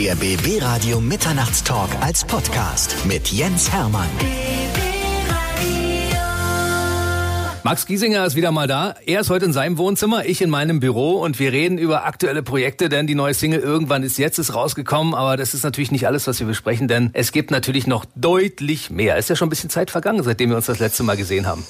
Der BB Radio Mitternachtstalk als Podcast mit Jens Hermann. Max Giesinger ist wieder mal da. Er ist heute in seinem Wohnzimmer, ich in meinem Büro und wir reden über aktuelle Projekte, denn die neue Single irgendwann ist jetzt ist rausgekommen, aber das ist natürlich nicht alles, was wir besprechen, denn es gibt natürlich noch deutlich mehr. Ist ja schon ein bisschen Zeit vergangen, seitdem wir uns das letzte Mal gesehen haben.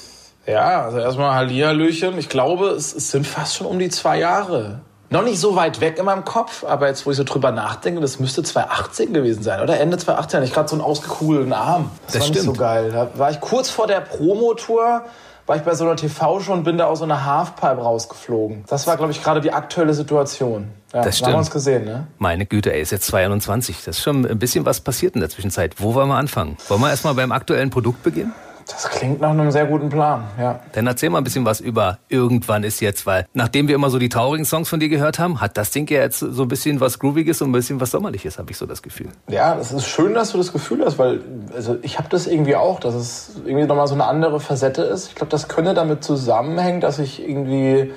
Ja, also erstmal Hallihallöchen. Ich glaube, es, es sind fast schon um die zwei Jahre. Noch nicht so weit weg in meinem Kopf, aber jetzt, wo ich so drüber nachdenke, das müsste 2018 gewesen sein, oder? Ende 2018 ich gerade so einen ausgekugelten Arm. Das, Das war nicht stimmt. so geil. Da war ich kurz vor der Promotour, war ich bei so einer TV-Show und bin da aus so einer Halfpipe rausgeflogen. Das war, glaube ich, gerade die aktuelle Situation. Ja, Das da haben wir stimmt. uns gesehen, ne? Meine Güte, ey, ist jetzt 22. Das ist schon ein bisschen was passiert in der Zwischenzeit. Wo wollen wir anfangen? Wollen wir erstmal beim aktuellen Produkt beginnen? Das klingt nach einem sehr guten Plan, ja. Dann erzähl mal ein bisschen was über irgendwann ist jetzt, weil nachdem wir immer so die traurigen Songs von dir gehört haben, hat das Ding ja jetzt so ein bisschen was Grooviges und ein bisschen was Sommerliches, habe ich so das Gefühl. Ja, es ist schön, dass du das Gefühl hast, weil also ich habe das irgendwie auch, dass es irgendwie nochmal so eine andere Facette ist. Ich glaube, das könnte damit zusammenhängen, dass ich irgendwie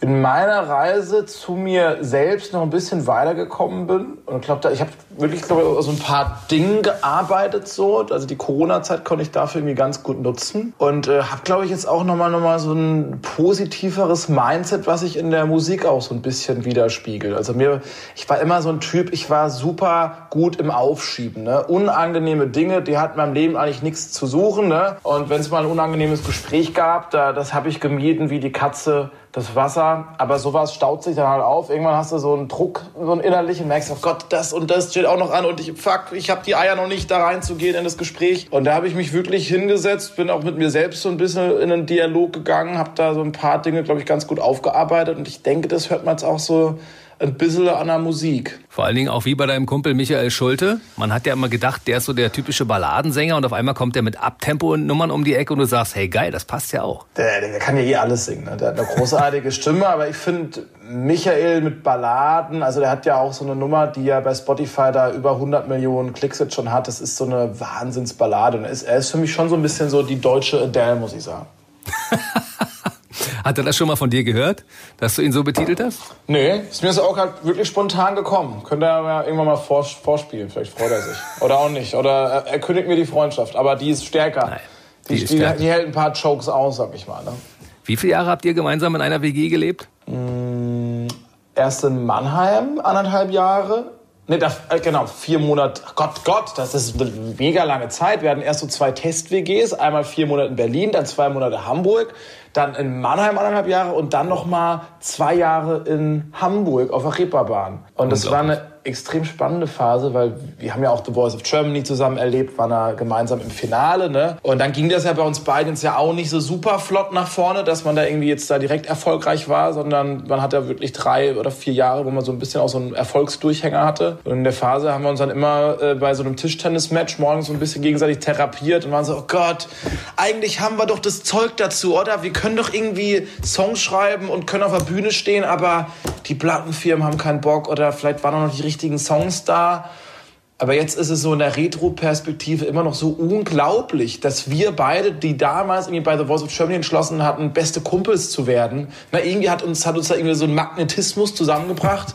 in meiner Reise zu mir selbst noch ein bisschen weitergekommen bin. Und ich glaube, ich habe wirklich glaube ich, so ein paar Dinge gearbeitet so. Also die Corona-Zeit konnte ich dafür irgendwie ganz gut nutzen. Und äh, habe, glaube ich, jetzt auch nochmal noch mal so ein positiveres Mindset, was sich in der Musik auch so ein bisschen widerspiegelt. Also mir, ich war immer so ein Typ, ich war super gut im Aufschieben. Ne? Unangenehme Dinge, die hatten in meinem Leben eigentlich nichts zu suchen. Ne? Und wenn es mal ein unangenehmes Gespräch gab, da, das habe ich gemieden wie die Katze das Wasser. Aber sowas staut sich dann halt auf. Irgendwann hast du so einen Druck, so einen innerlichen, merkst, oh Gott, das und das steht auch noch an und ich, fuck, ich habe die Eier noch nicht, da reinzugehen in das Gespräch. Und da habe ich mich wirklich hingesetzt, bin auch mit mir selbst so ein bisschen in einen Dialog gegangen, habe da so ein paar Dinge, glaube ich, ganz gut aufgearbeitet. Und ich denke, das hört man jetzt auch so ein bisschen an der Musik. Vor allen Dingen auch wie bei deinem Kumpel Michael Schulte. Man hat ja immer gedacht, der ist so der typische Balladensänger und auf einmal kommt der mit Abtempo-Nummern um die Ecke und du sagst, hey geil, das passt ja auch. Der, der kann ja eh alles singen. Ne? Der hat eine großartige Stimme, aber ich finde Michael mit Balladen, also der hat ja auch so eine Nummer, die ja bei Spotify da über 100 Millionen Klicks jetzt schon hat. Das ist so eine Wahnsinnsballade. Und er ist, er ist für mich schon so ein bisschen so die deutsche Adele, muss ich sagen. Hat er das schon mal von dir gehört, dass du ihn so betitelt hast? Nee, ist mir das auch halt wirklich spontan gekommen. Könnte er ja irgendwann mal vors, vorspielen, vielleicht freut er sich. Oder auch nicht. Oder er, kündigt mir die Freundschaft, aber die ist stärker. Nein, die, die ist stärker. die hält ein paar Chokes aus, sag ich mal. Ne? Wie viele Jahre habt ihr gemeinsam in einer WG gelebt? erst in Mannheim anderthalb Jahre. Ne, da, äh, genau, vier Monate. Gott, Gott, das ist eine mega lange Zeit. Wir hatten erst so zwei Test-WGs. Einmal vier Monate in Berlin, dann zwei Monate Hamburg, dann in Mannheim anderthalb Jahre und dann noch mal zwei Jahre in Hamburg auf der Reeperbahn. Und das war eine extrem spannende Phase, weil wir haben ja auch The Voice of Germany zusammen erlebt, waren da gemeinsam im Finale, ne? Und dann ging das ja bei uns beiden jetzt ja auch nicht so super flott nach vorne, dass man da irgendwie jetzt da direkt erfolgreich war, sondern man hat ja wirklich drei oder vier Jahre, wo man so ein bisschen auch so einen Erfolgsdurchhänger hatte. Und in der Phase haben wir uns dann immer äh, bei so einem Tischtennis-Match morgens so ein bisschen gegenseitig therapiert und waren so, oh Gott, eigentlich haben wir doch das Zeug dazu, oder? Wir können doch irgendwie Songs schreiben und können auf der Bühne stehen, aber die Plattenfirmen haben keinen Bock oder vielleicht waren auch noch die richtigen Songs da. Aber jetzt ist es so in der Retro-Perspektive immer noch so unglaublich, dass wir beide, die damals irgendwie bei The Voice of Germany entschlossen hatten, beste Kumpels zu werden, na, irgendwie hat uns, hat uns da irgendwie so ein Magnetismus zusammengebracht.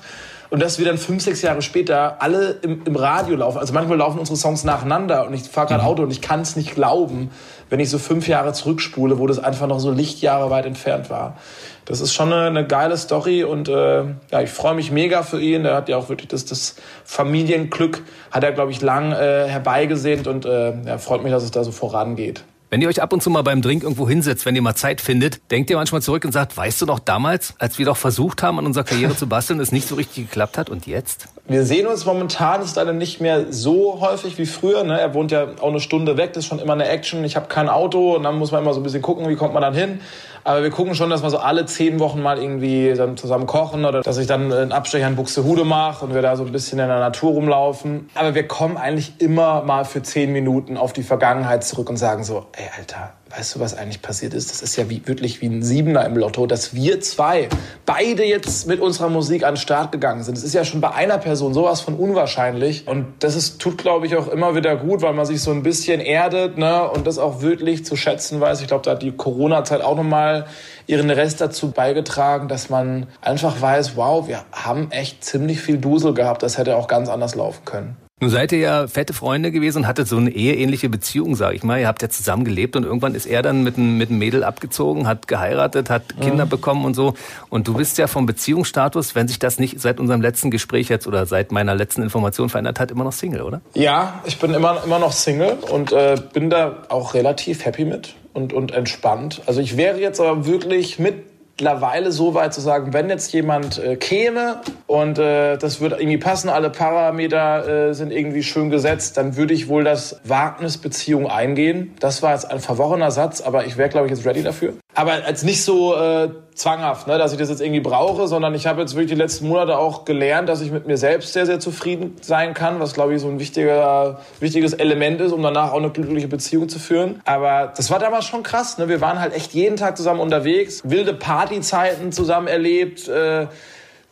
Und dass wir dann fünf, sechs Jahre später alle im, im Radio laufen. Also manchmal laufen unsere Songs nacheinander und ich fahre gerade Auto und ich kann es nicht glauben, wenn ich so fünf Jahre zurückspule, wo das einfach noch so Lichtjahre weit entfernt war. Das ist schon eine, eine geile Story und äh, ja, ich freue mich mega für ihn. Er hat ja auch wirklich das, das Familienglück, hat er, glaube ich, lang äh, herbeigesehnt und äh, ja, freut mich, dass es da so vorangeht. Wenn ihr euch ab und zu mal beim Drink irgendwo hinsetzt, wenn ihr mal Zeit findet, denkt ihr manchmal zurück und sagt, weißt du noch damals, als wir doch versucht haben, an unserer Karriere zu basteln, es nicht so richtig geklappt hat und jetzt? Wir sehen uns momentan ist leider nicht mehr so häufig wie früher. Ne? Er wohnt ja auch eine Stunde weg, das ist schon immer eine Action. Ich habe kein Auto und dann muss man immer so ein bisschen gucken, wie kommt man dann hin. Aber wir gucken schon, dass wir so alle zehn Wochen mal irgendwie dann zusammen kochen oder dass ich dann einen Abstecher in Buxtehude mache und wir da so ein bisschen in der Natur rumlaufen. Aber wir kommen eigentlich immer mal für zehn Minuten auf die Vergangenheit zurück und sagen so, ey, Alter, weißt du, was eigentlich passiert ist? Das ist ja wie, wirklich wie ein Siebener im Lotto, dass wir zwei beide jetzt mit unserer Musik an den Start gegangen sind. Das ist ja schon bei einer Person sowas von unwahrscheinlich. Und das ist, tut, glaube ich, auch immer wieder gut, weil man sich so ein bisschen erdet ne? und das auch wirklich zu schätzen weiß. Ich glaube, da hat die Corona-Zeit auch nochmal ihren Rest dazu beigetragen, dass man einfach weiß, wow, wir haben echt ziemlich viel Dusel gehabt. Das hätte auch ganz anders laufen können. Nun seid ihr ja fette Freunde gewesen und hattet so eine eheähnliche Beziehung, sag ich mal. Ihr habt ja zusammen gelebt und irgendwann ist er dann mit einem, mit einem Mädel abgezogen, hat geheiratet, hat Kinder mhm. bekommen und so. Und du bist ja vom Beziehungsstatus, wenn sich das nicht seit unserem letzten Gespräch jetzt oder seit meiner letzten Information verändert hat, immer noch Single, oder? Ja, ich bin immer, immer noch Single und äh, bin da auch relativ happy mit und, und entspannt. Also ich wäre jetzt aber wirklich mit mittlerweile so weit zu sagen, wenn jetzt jemand äh, käme und äh, das würde irgendwie passen, alle Parameter äh, sind irgendwie schön gesetzt, dann würde ich wohl das Wagnisbeziehung eingehen. Das war jetzt ein verworrener Satz, aber ich wäre, glaube ich, jetzt ready dafür. Aber als nicht so äh, zwanghaft, ne, dass ich das jetzt irgendwie brauche, sondern ich habe jetzt wirklich die letzten Monate auch gelernt, dass ich mit mir selbst sehr, sehr zufrieden sein kann, was, glaube ich, so ein wichtiger, wichtiges Element ist, um danach auch eine glückliche Beziehung zu führen. Aber das war damals schon krass. Ne? Wir waren halt echt jeden Tag zusammen unterwegs, wilde Partyzeiten zusammen erlebt, äh,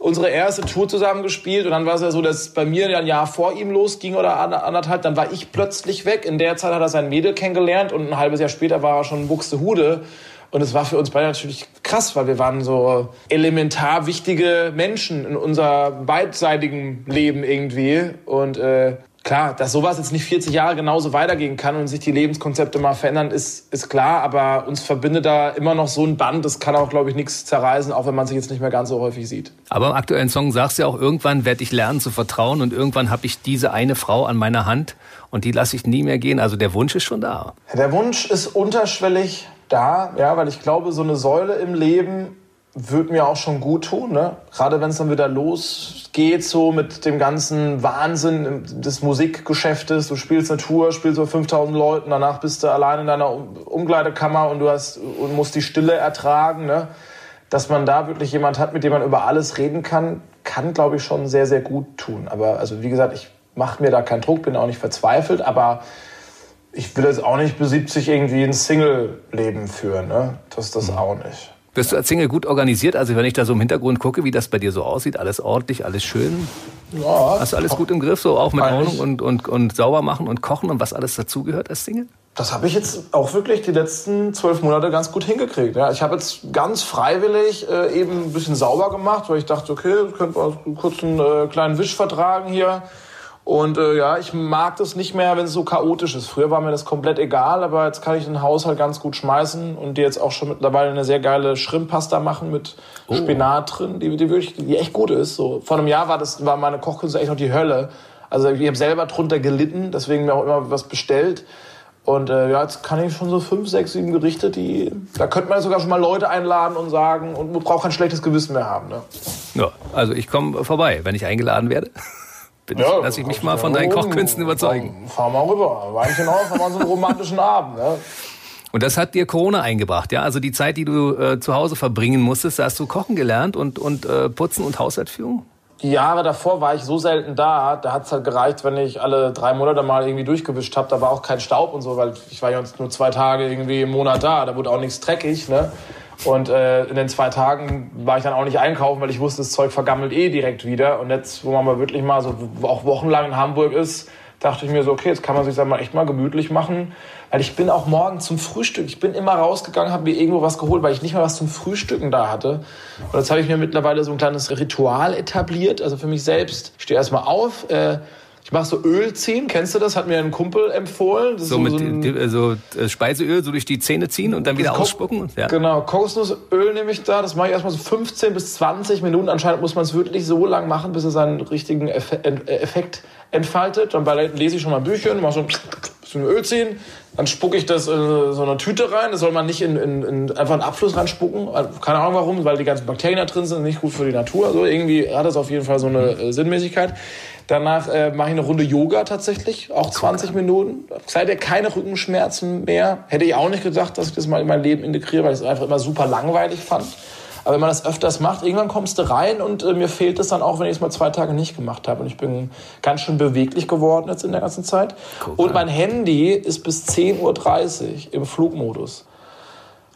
unsere erste Tour zusammen gespielt und dann war es ja so, dass bei mir ein Jahr vor ihm losging oder anderthalb, dann war ich plötzlich weg. In der Zeit hat er sein Mädel kennengelernt und ein halbes Jahr später war er schon Buxtehude. Und es war für uns beide natürlich krass, weil wir waren so elementar wichtige Menschen in unser beidseitigen Leben irgendwie. Und äh, klar, dass sowas jetzt nicht 40 Jahre genauso weitergehen kann und sich die Lebenskonzepte mal verändern, ist, ist klar. Aber uns verbindet da immer noch so ein Band. Das kann auch, glaube ich, nichts zerreißen, auch wenn man sich jetzt nicht mehr ganz so häufig sieht. Aber im aktuellen Song sagst du ja auch, irgendwann werde ich lernen zu vertrauen und irgendwann habe ich diese eine Frau an meiner Hand und die lasse ich nie mehr gehen. Also der Wunsch ist schon da. Der Wunsch ist unterschwellig da, ja, weil ich glaube, so eine Säule im Leben würde mir auch schon gut tun, ne? Gerade wenn es dann wieder losgeht, so mit dem ganzen Wahnsinn des Musikgeschäftes. Du spielst eine Tour, spielst vor 5000 Leuten, danach bist du allein in deiner Umkleidekammer und du hast und musst die Stille ertragen, ne? Dass man da wirklich jemand hat, mit dem man über alles reden kann, kann, glaube ich, schon sehr, sehr gut tun. Aber also wie gesagt, ich mache mir da keinen Druck, bin auch nicht verzweifelt, aber ich will jetzt auch nicht bis 70 irgendwie ein Single-Leben führen. Ne? Das ist das mhm. auch nicht. Bist du als Single gut organisiert? Also wenn ich da so im Hintergrund gucke, wie das bei dir so aussieht, alles ordentlich, alles schön. Ja. Hast du alles gut im Griff, so auch mit Wohnung und, und, und sauber machen und kochen und was alles dazugehört als Single? Das habe ich jetzt auch wirklich die letzten zwölf Monate ganz gut hingekriegt. Ja. Ich habe jetzt ganz freiwillig äh, eben ein bisschen sauber gemacht, weil ich dachte, okay, könnte man kurz einen äh, kleinen Wisch vertragen hier. Und äh, ja, ich mag das nicht mehr, wenn es so chaotisch ist. Früher war mir das komplett egal, aber jetzt kann ich den Haushalt ganz gut schmeißen und dir jetzt auch schon mittlerweile eine sehr geile Shrimppasta machen mit oh. Spinat drin, die, die wirklich, die echt gut ist. So vor einem Jahr war das war meine Kochkünste echt noch die Hölle. Also ich habe selber drunter gelitten, deswegen mir auch immer was bestellt. Und äh, ja, jetzt kann ich schon so fünf, sechs, sieben Gerichte, die da könnte man sogar schon mal Leute einladen und sagen und man braucht kein schlechtes Gewissen mehr haben. Ne? Ja, also ich komme vorbei, wenn ich eingeladen werde. Bin ja, lass ich mich mal von deinen Kochkünsten überzeugen. Fahr, mal rüber. Weinchen auf, wir so einen romantischen Abend. Ne? Und das hat dir Corona eingebracht, ja? Also die Zeit, die du äh, zu Hause verbringen musstest, da hast du kochen gelernt und, und äh, putzen und Haushaltsführung? Die Jahre davor war ich so selten da, da hat es halt gereicht, wenn ich alle drei Monate mal irgendwie durchgewischt habe. Da war auch kein Staub und so, weil ich war ja nur zwei Tage irgendwie im Monat da, da wurde auch nichts dreckig. Ne? Und äh, in den zwei Tagen war ich dann auch nicht einkaufen, weil ich wusste, das Zeug vergammelt eh direkt wieder. Und jetzt, wo man mal wirklich mal so auch wochenlang in Hamburg ist, dachte ich mir so, okay, jetzt kann man sich mal echt mal gemütlich machen. Weil ich bin auch morgen zum Frühstück, ich bin immer rausgegangen, habe mir irgendwo was geholt, weil ich nicht mal was zum Frühstücken da hatte. Und jetzt habe ich mir mittlerweile so ein kleines Ritual etabliert, also für mich selbst. Ich stehe erstmal auf, äh, ich mache so Öl ziehen, kennst du das? Hat mir ein Kumpel empfohlen. So, so, mit so ein, also Speiseöl so durch die Zähne ziehen und dann wieder ausspucken? Ja. Genau, Kokosnussöl nehme ich da. Das mache ich erstmal so 15 bis 20 Minuten. Anscheinend muss man es wirklich so lang machen, bis es seinen richtigen Effekt entfaltet. Dann lese ich schon mal Büchern, mache so ein bisschen Öl ziehen. Dann spucke ich das in so eine Tüte rein. Das soll man nicht in, in, in einfach einen Abfluss reinspucken. Keine Ahnung warum, weil die ganzen Bakterien da drin sind, nicht gut für die Natur. Also irgendwie hat das auf jeden Fall so eine äh, Sinnmäßigkeit. Danach äh, mache ich eine Runde Yoga tatsächlich, auch 20 Minuten. Seitdem keine Rückenschmerzen mehr. Hätte ich auch nicht gedacht, dass ich das mal in mein Leben integriere, weil ich es einfach immer super langweilig fand. Aber wenn man das öfters macht, irgendwann kommst du rein und äh, mir fehlt es dann auch, wenn ich es mal zwei Tage nicht gemacht habe. Und ich bin ganz schön beweglich geworden jetzt in der ganzen Zeit. Cool. Und mein Handy ist bis 10.30 Uhr im Flugmodus.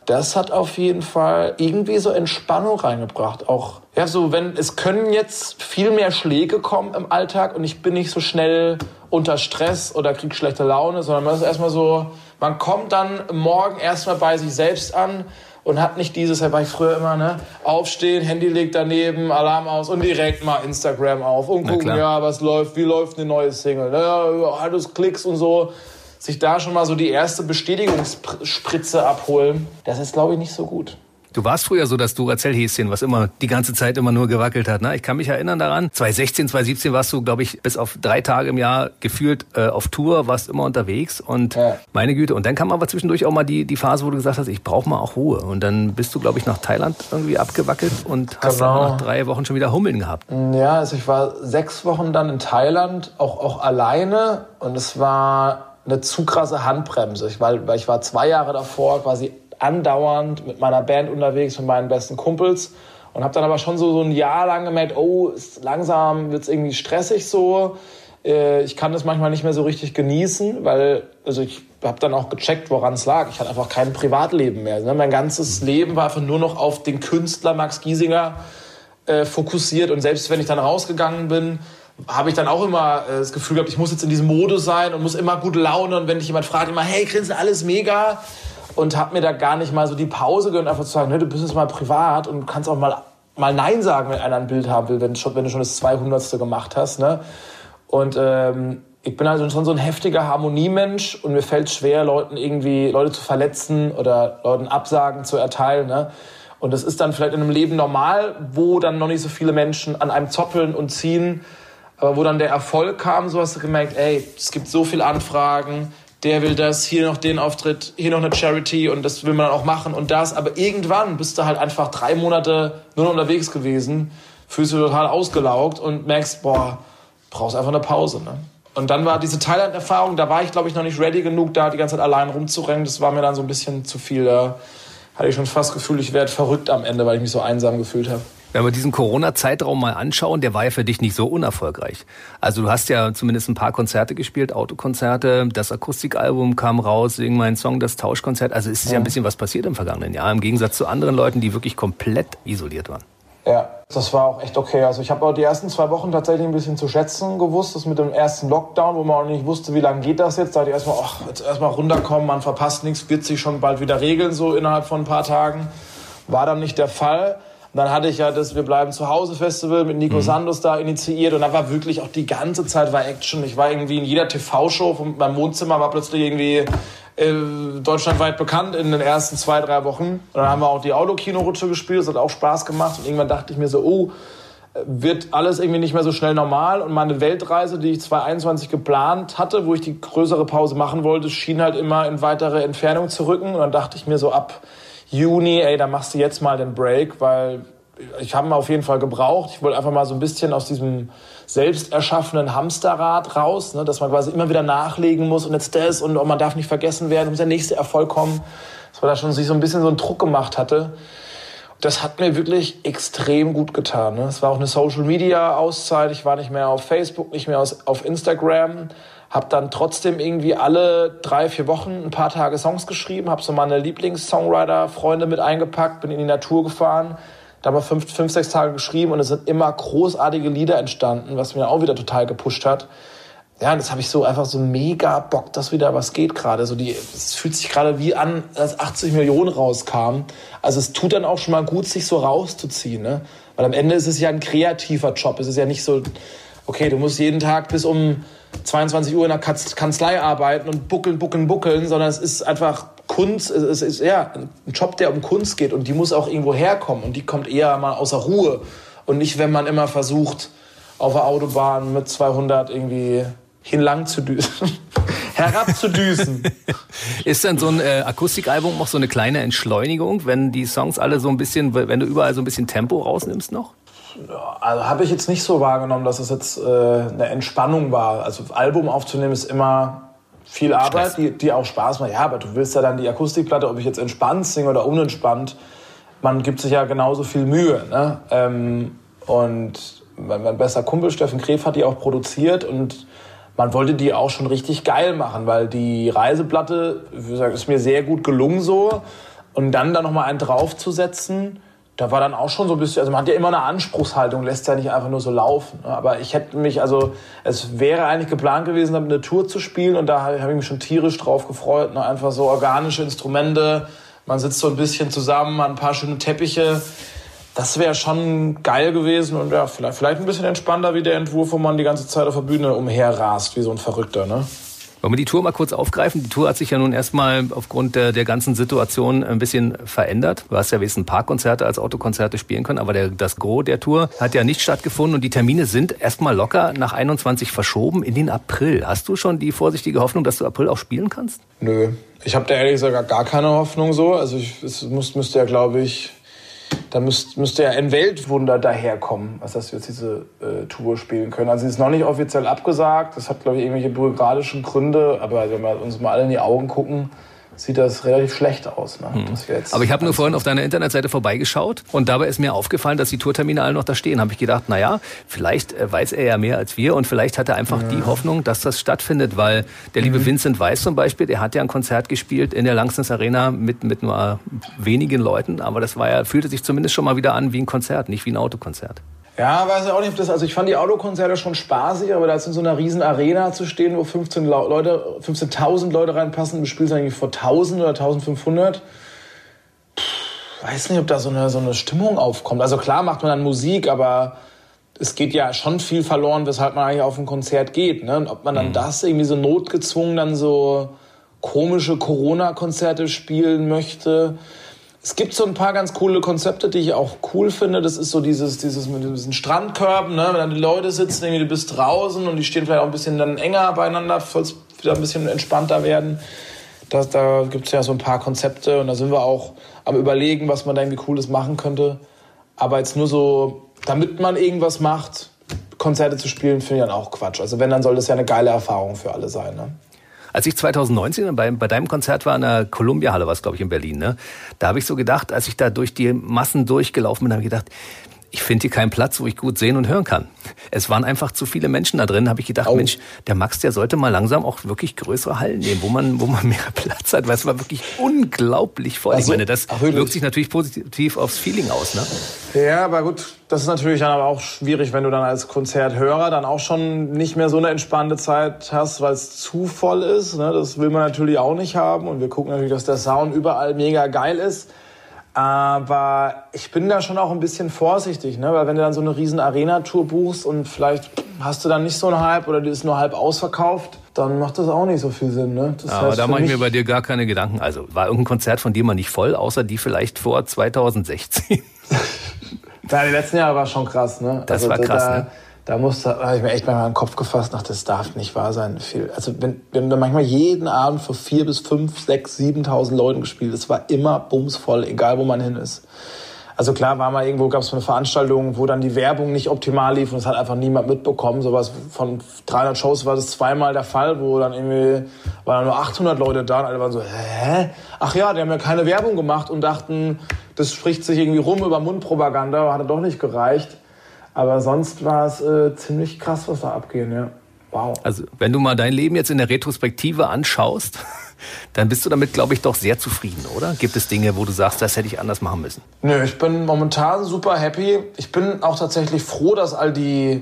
Das hat auf jeden Fall irgendwie so Entspannung reingebracht. Auch, ja, so, wenn, es können jetzt viel mehr Schläge kommen im Alltag und ich bin nicht so schnell unter Stress oder krieg schlechte Laune, sondern man ist erstmal so, man kommt dann morgen erstmal bei sich selbst an und hat nicht dieses, da war ich früher immer, ne, aufstehen, Handy legt daneben, Alarm aus und direkt mal Instagram auf und gucken, ja, was läuft, wie läuft eine neue Single, ne, alles Klicks und so. Sich da schon mal so die erste Bestätigungsspritze abholen, das ist, glaube ich, nicht so gut. Du warst früher so das Duracell-Häschen, was immer die ganze Zeit immer nur gewackelt hat. Ne? Ich kann mich erinnern daran. 2016, 2017 warst du, glaube ich, bis auf drei Tage im Jahr gefühlt äh, auf Tour, warst immer unterwegs und ja. meine Güte. Und dann kam aber zwischendurch auch mal die, die Phase, wo du gesagt hast, ich brauche mal auch Ruhe. Und dann bist du, glaube ich, nach Thailand irgendwie abgewackelt und hast genau. dann nach drei Wochen schon wieder Hummeln gehabt. Ja, also ich war sechs Wochen dann in Thailand, auch, auch alleine und es war eine zu krasse Handbremse, weil, weil ich war zwei Jahre davor quasi andauernd mit meiner Band unterwegs, mit meinen besten Kumpels und habe dann aber schon so, so ein Jahr lang gemerkt, oh, langsam wird es irgendwie stressig so. Äh, ich kann das manchmal nicht mehr so richtig genießen, weil also ich habe dann auch gecheckt, woran es lag. Ich hatte einfach kein Privatleben mehr. Ne? Mein ganzes Leben war einfach nur noch auf den Künstler Max Giesinger äh, fokussiert und selbst wenn ich dann rausgegangen bin, habe ich dann auch immer äh, das Gefühl gehabt, ich muss jetzt in diesem Modus sein und muss immer gute Laune und wenn dich jemand fragt, immer, hey, grinsen alles mega und habe mir da gar nicht mal so die Pause gegönnt, einfach zu sagen, ne, du bist jetzt mal privat und kannst auch mal, mal Nein sagen, wenn einer ein Bild haben will, wenn, schon, wenn du schon das 200. gemacht hast. Ne? Und ähm, ich bin also schon so ein heftiger Harmoniemensch und mir fällt schwer, Leuten irgendwie Leute zu verletzen oder Leuten Absagen zu erteilen. Ne? Und das ist dann vielleicht in einem Leben normal, wo dann noch nicht so viele Menschen an einem zoppeln und ziehen. Aber wo dann der Erfolg kam, so hast du gemerkt, ey, es gibt so viele Anfragen, der will das, hier noch den Auftritt, hier noch eine Charity und das will man dann auch machen und das. Aber irgendwann bist du halt einfach drei Monate nur noch unterwegs gewesen, fühlst du total ausgelaugt und merkst, boah, brauchst einfach eine Pause. Ne? Und dann war diese Thailand-Erfahrung, da war ich glaube ich noch nicht ready genug, da die ganze Zeit allein rumzurennen. Das war mir dann so ein bisschen zu viel. Da hatte ich schon fast das Gefühl, ich werde verrückt am Ende, weil ich mich so einsam gefühlt habe. Wenn wir diesen Corona-Zeitraum mal anschauen, der war ja für dich nicht so unerfolgreich. Also du hast ja zumindest ein paar Konzerte gespielt, Autokonzerte, das Akustikalbum kam raus, wegen meinen Song, das Tauschkonzert. Also ist ja. ja ein bisschen was passiert im vergangenen Jahr, im Gegensatz zu anderen Leuten, die wirklich komplett isoliert waren. Ja, das war auch echt okay. Also ich habe auch die ersten zwei Wochen tatsächlich ein bisschen zu schätzen gewusst. Das mit dem ersten Lockdown, wo man auch nicht wusste, wie lange geht das jetzt. Da hatte ich erstmal, ach, jetzt erstmal runterkommen, man verpasst nichts, wird sich schon bald wieder regeln, so innerhalb von ein paar Tagen. War dann nicht der Fall dann hatte ich ja das Wir bleiben zu Hause Festival mit Nico mhm. Sandos da initiiert und da war wirklich auch die ganze Zeit war Action. Ich war irgendwie in jeder TV-Show von meinem Wohnzimmer war plötzlich irgendwie äh, deutschlandweit bekannt in den ersten zwei, drei Wochen. Und dann haben wir auch die Autokino-Rutsche gespielt, das hat auch Spaß gemacht und irgendwann dachte ich mir so, oh, wird alles irgendwie nicht mehr so schnell normal und meine Weltreise, die ich 2021 geplant hatte, wo ich die größere Pause machen wollte, schien halt immer in weitere Entfernung zu rücken und dann dachte ich mir so ab Juni, ey, da machst du jetzt mal den Break, weil ich habe ihn auf jeden Fall gebraucht. Ich wollte einfach mal so ein bisschen aus diesem selbst erschaffenen Hamsterrad raus, ne, dass man quasi immer wieder nachlegen muss und jetzt das und oh, man darf nicht vergessen werden, muss der nächste Erfolg kommen. Dass man da schon sich so ein bisschen so einen Druck gemacht hatte. Das hat mir wirklich extrem gut getan. Ne? Es war auch eine Social Media Auszeit. Ich war nicht mehr auf Facebook, nicht mehr auf Instagram habe dann trotzdem irgendwie alle drei, vier Wochen ein paar Tage Songs geschrieben, habe so meine Lieblings-Songwriter-Freunde mit eingepackt, bin in die Natur gefahren, da haben wir fünf, fünf, sechs Tage geschrieben und es sind immer großartige Lieder entstanden, was mir auch wieder total gepusht hat. Ja, und jetzt habe ich so einfach so mega Bock, dass wieder was geht gerade. So es fühlt sich gerade wie an, als 80 Millionen rauskamen. Also es tut dann auch schon mal gut, sich so rauszuziehen, ne? Weil am Ende ist es ja ein kreativer Job. Es ist ja nicht so, okay, du musst jeden Tag bis um 22 Uhr in der Kanzlei arbeiten und buckeln, buckeln, buckeln, sondern es ist einfach Kunst, es ist ja ein Job, der um Kunst geht und die muss auch irgendwo herkommen und die kommt eher mal außer Ruhe und nicht, wenn man immer versucht, auf der Autobahn mit 200 irgendwie hinlang zu düsen. herabzudüsen. ist denn so ein äh, Akustikalbum auch so eine kleine Entschleunigung, wenn die Songs alle so ein bisschen, wenn du überall so ein bisschen Tempo rausnimmst noch? Also habe ich jetzt nicht so wahrgenommen, dass es jetzt äh, eine Entspannung war. Also Album aufzunehmen ist immer viel Arbeit, die, die, auch Spaß macht. Ja, aber du willst ja dann die Akustikplatte, ob ich jetzt entspannt singe oder unentspannt, man gibt sich ja genauso viel Mühe. Ne? Ähm, und mein, mein bester Kumpel Steffen Kref hat die auch produziert und man wollte die auch schon richtig geil machen, weil die Reiseplatte, wie gesagt, ist mir sehr gut gelungen so. Und dann da nochmal einen draufzusetzen, da war dann auch schon so ein bisschen, also man hat ja immer eine Anspruchshaltung, lässt ja nicht einfach nur so laufen. Aber ich hätte mich, also es wäre eigentlich geplant gewesen, eine Tour zu spielen und da habe ich mich schon tierisch drauf gefreut. Ne? Einfach so organische Instrumente, man sitzt so ein bisschen zusammen, hat ein paar schöne Teppiche. Das wäre schon geil gewesen und ja, vielleicht, vielleicht ein bisschen entspannter wie der Entwurf, wo man die ganze Zeit auf der Bühne umherrast, wie so ein Verrückter, ne? Wollen wir die Tour mal kurz aufgreifen? Die Tour hat sich ja nun erstmal aufgrund der, der ganzen Situation ein bisschen verändert. Du hast ja wenigstens Parkkonzerte als Autokonzerte spielen können, aber der, das Gros der Tour hat ja nicht stattgefunden und die Termine sind erstmal locker nach 21 verschoben in den April. Hast du schon die vorsichtige Hoffnung, dass du April auch spielen kannst? Nö, ich habe da ehrlich gesagt gar keine Hoffnung so. Also ich, es muss, müsste ja, glaube ich, da müsste, müsste ja ein Weltwunder daherkommen, als dass wir jetzt diese äh, Tour spielen können. Also sie ist noch nicht offiziell abgesagt. Das hat, glaube ich, irgendwelche bürokratischen Gründe. Aber wenn wir uns mal alle in die Augen gucken, sieht das relativ schlecht aus. Ne? Hm. Aber ich habe nur vorhin auf deiner Internetseite vorbeigeschaut und dabei ist mir aufgefallen, dass die Tourtermine alle noch da stehen. Habe ich gedacht, na ja, vielleicht äh, weiß er ja mehr als wir und vielleicht hat er einfach ja. die Hoffnung, dass das stattfindet, weil der liebe mhm. Vincent Weiss zum Beispiel, der hat ja ein Konzert gespielt in der Langsens Arena mit, mit nur wenigen Leuten, aber das war ja, fühlte sich zumindest schon mal wieder an wie ein Konzert, nicht wie ein Autokonzert. Ja, weiß ich auch nicht, ob das, also ich fand die Autokonzerte schon spaßig, aber da jetzt in so einer riesen Arena zu stehen, wo 15 Leute, 15.000 Leute reinpassen, du spielst eigentlich vor 1000 oder 1500. Pff, weiß nicht, ob da so eine, so eine Stimmung aufkommt. Also klar macht man dann Musik, aber es geht ja schon viel verloren, weshalb man eigentlich auf ein Konzert geht. Ne? Und ob man dann mhm. das irgendwie so notgezwungen dann so komische Corona-Konzerte spielen möchte, es gibt so ein paar ganz coole Konzepte, die ich auch cool finde. Das ist so dieses, dieses mit diesen Strandkörben, ne? wenn dann die Leute sitzen, irgendwie du bist draußen und die stehen vielleicht auch ein bisschen dann enger beieinander, soll es wieder ein bisschen entspannter werden. Das, da gibt es ja so ein paar Konzepte und da sind wir auch am überlegen, was man da irgendwie Cooles machen könnte. Aber jetzt nur so, damit man irgendwas macht, Konzerte zu spielen, finde ich dann auch Quatsch. Also wenn, dann soll das ja eine geile Erfahrung für alle sein. Ne? Als ich 2019 bei, bei deinem Konzert war in der Columbia-Halle, was glaube ich in Berlin, ne? da habe ich so gedacht, als ich da durch die Massen durchgelaufen bin, habe ich gedacht, ich finde hier keinen Platz, wo ich gut sehen und hören kann. Es waren einfach zu viele Menschen da drin, habe ich gedacht, oh. Mensch, der Max, der sollte mal langsam auch wirklich größere Hallen nehmen, wo man, wo man mehr Platz hat, weil es war wirklich unglaublich voll. Also, ich meine, das Ach, wirkt sich natürlich positiv aufs Feeling aus, ne? Ja, aber gut, das ist natürlich dann aber auch schwierig, wenn du dann als Konzerthörer dann auch schon nicht mehr so eine entspannte Zeit hast, weil es zu voll ist. Ne? Das will man natürlich auch nicht haben und wir gucken natürlich, dass der Sound überall mega geil ist. Aber ich bin da schon auch ein bisschen vorsichtig, ne? weil wenn du dann so eine riesen Arena-Tour buchst und vielleicht hast du dann nicht so einen Hype oder die ist nur halb ausverkauft, dann macht das auch nicht so viel Sinn. Ne? Das Aber da mache ich mir bei dir gar keine Gedanken. Also war irgendein Konzert von dir mal nicht voll, außer die vielleicht vor 2016? ja, die letzten Jahre war schon krass. Ne? Das also, war krass, da, ne? Da musste, da habe ich mir echt mal den Kopf gefasst, nach das darf nicht wahr sein. Also wenn, wenn wir manchmal jeden Abend vor vier bis fünf, sechs, siebentausend Leuten gespielt, es war immer bumsvoll, egal wo man hin ist. Also klar war mal irgendwo, gab es eine Veranstaltung, wo dann die Werbung nicht optimal lief und es hat einfach niemand mitbekommen. Sowas von 300 Shows war das zweimal der Fall, wo dann irgendwie waren nur 800 Leute da und alle waren so, hä? Ach ja, die haben ja keine Werbung gemacht und dachten, das spricht sich irgendwie rum über Mundpropaganda, hat doch nicht gereicht. Aber sonst war es äh, ziemlich krass, was da abgeht, ja. Wow. Also, wenn du mal dein Leben jetzt in der Retrospektive anschaust, dann bist du damit, glaube ich, doch sehr zufrieden, oder? Gibt es Dinge, wo du sagst, das hätte ich anders machen müssen? Nö, ich bin momentan super happy. Ich bin auch tatsächlich froh, dass all die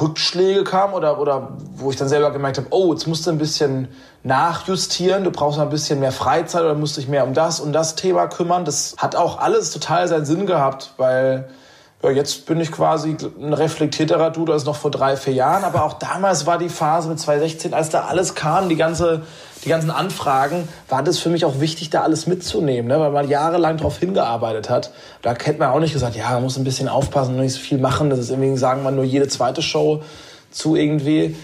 Rückschläge kamen oder, oder wo ich dann selber gemerkt habe, oh, jetzt musst du ein bisschen nachjustieren, du brauchst ein bisschen mehr Freizeit oder musst dich mehr um das und das Thema kümmern. Das hat auch alles total seinen Sinn gehabt, weil ja, jetzt bin ich quasi ein reflektierterer Dude als noch vor drei, vier Jahren. Aber auch damals war die Phase mit 2016, als da alles kam, die, ganze, die ganzen Anfragen, war das für mich auch wichtig, da alles mitzunehmen, ne? weil man jahrelang darauf hingearbeitet hat. Da hätte man auch nicht gesagt, ja, man muss ein bisschen aufpassen und nicht so viel machen. Das ist irgendwie, sagen wir, nur jede zweite Show zu irgendwie.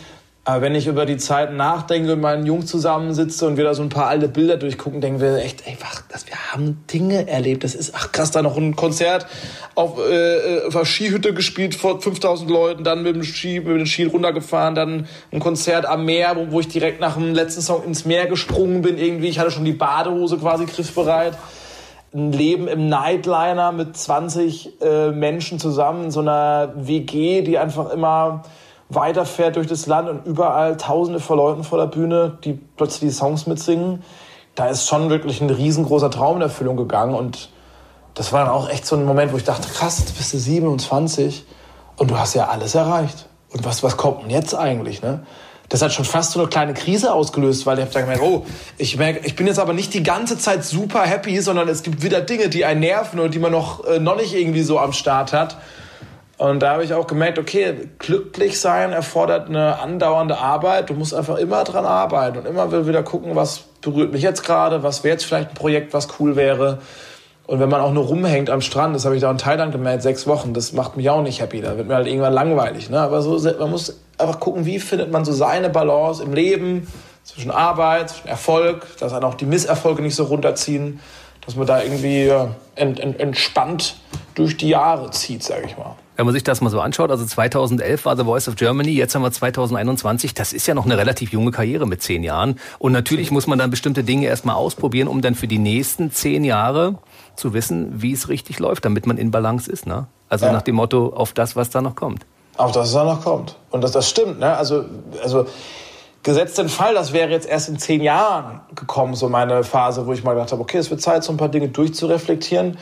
Aber wenn ich über die Zeit nachdenke und meinen Jungen zusammensitze und wir da so ein paar alte Bilder durchgucken, denken wir echt, ey, ach, das, wir haben Dinge erlebt. Das ist, ach krass, da noch ein Konzert auf, äh, auf einer Skihütte gespielt vor 5000 Leuten, dann mit dem Ski, mit dem Ski runtergefahren, dann ein Konzert am Meer, wo, wo ich direkt nach dem letzten Song ins Meer gesprungen bin irgendwie. Ich hatte schon die Badehose quasi griffbereit. ein Leben im Nightliner mit 20 äh, Menschen zusammen in so einer WG, die einfach immer weiterfährt durch das Land und überall tausende von Leuten vor der Bühne, die plötzlich die Songs mitsingen. Da ist schon wirklich ein riesengroßer Traum in Erfüllung gegangen und das war dann auch echt so ein Moment, wo ich dachte, krass, du bist du 27 und du hast ja alles erreicht. Und was, was kommt denn jetzt eigentlich, ne? Das hat schon fast so eine kleine Krise ausgelöst, weil ich habe dann gemerkt, oh, ich merke, ich bin jetzt aber nicht die ganze Zeit super happy, sondern es gibt wieder Dinge, die einen nerven und die man noch, äh, noch nicht irgendwie so am Start hat. Und da habe ich auch gemerkt, okay, glücklich sein erfordert eine andauernde Arbeit. Du musst einfach immer dran arbeiten und immer wieder gucken, was berührt mich jetzt gerade, was wäre jetzt vielleicht ein Projekt, was cool wäre. Und wenn man auch nur rumhängt am Strand, das habe ich da in Thailand gemerkt, sechs Wochen, das macht mich auch nicht happy. Da wird mir halt irgendwann langweilig. Ne? Aber so, man muss einfach gucken, wie findet man so seine Balance im Leben zwischen Arbeit, zwischen Erfolg, dass dann auch die Misserfolge nicht so runterziehen, dass man da irgendwie ent, ent, entspannt durch die Jahre zieht, sage ich mal. Wenn man sich das mal so anschaut, also 2011 war The Voice of Germany, jetzt haben wir 2021, das ist ja noch eine relativ junge Karriere mit zehn Jahren. Und natürlich muss man dann bestimmte Dinge erstmal ausprobieren, um dann für die nächsten zehn Jahre zu wissen, wie es richtig läuft, damit man in Balance ist. Ne? Also ja. nach dem Motto, auf das, was da noch kommt. Auf das, was da noch kommt. Und das, das stimmt. Ne? Also, also gesetzt den Fall, das wäre jetzt erst in zehn Jahren gekommen, so meine Phase, wo ich mal gedacht habe, okay, es wird Zeit, so ein paar Dinge durchzureflektieren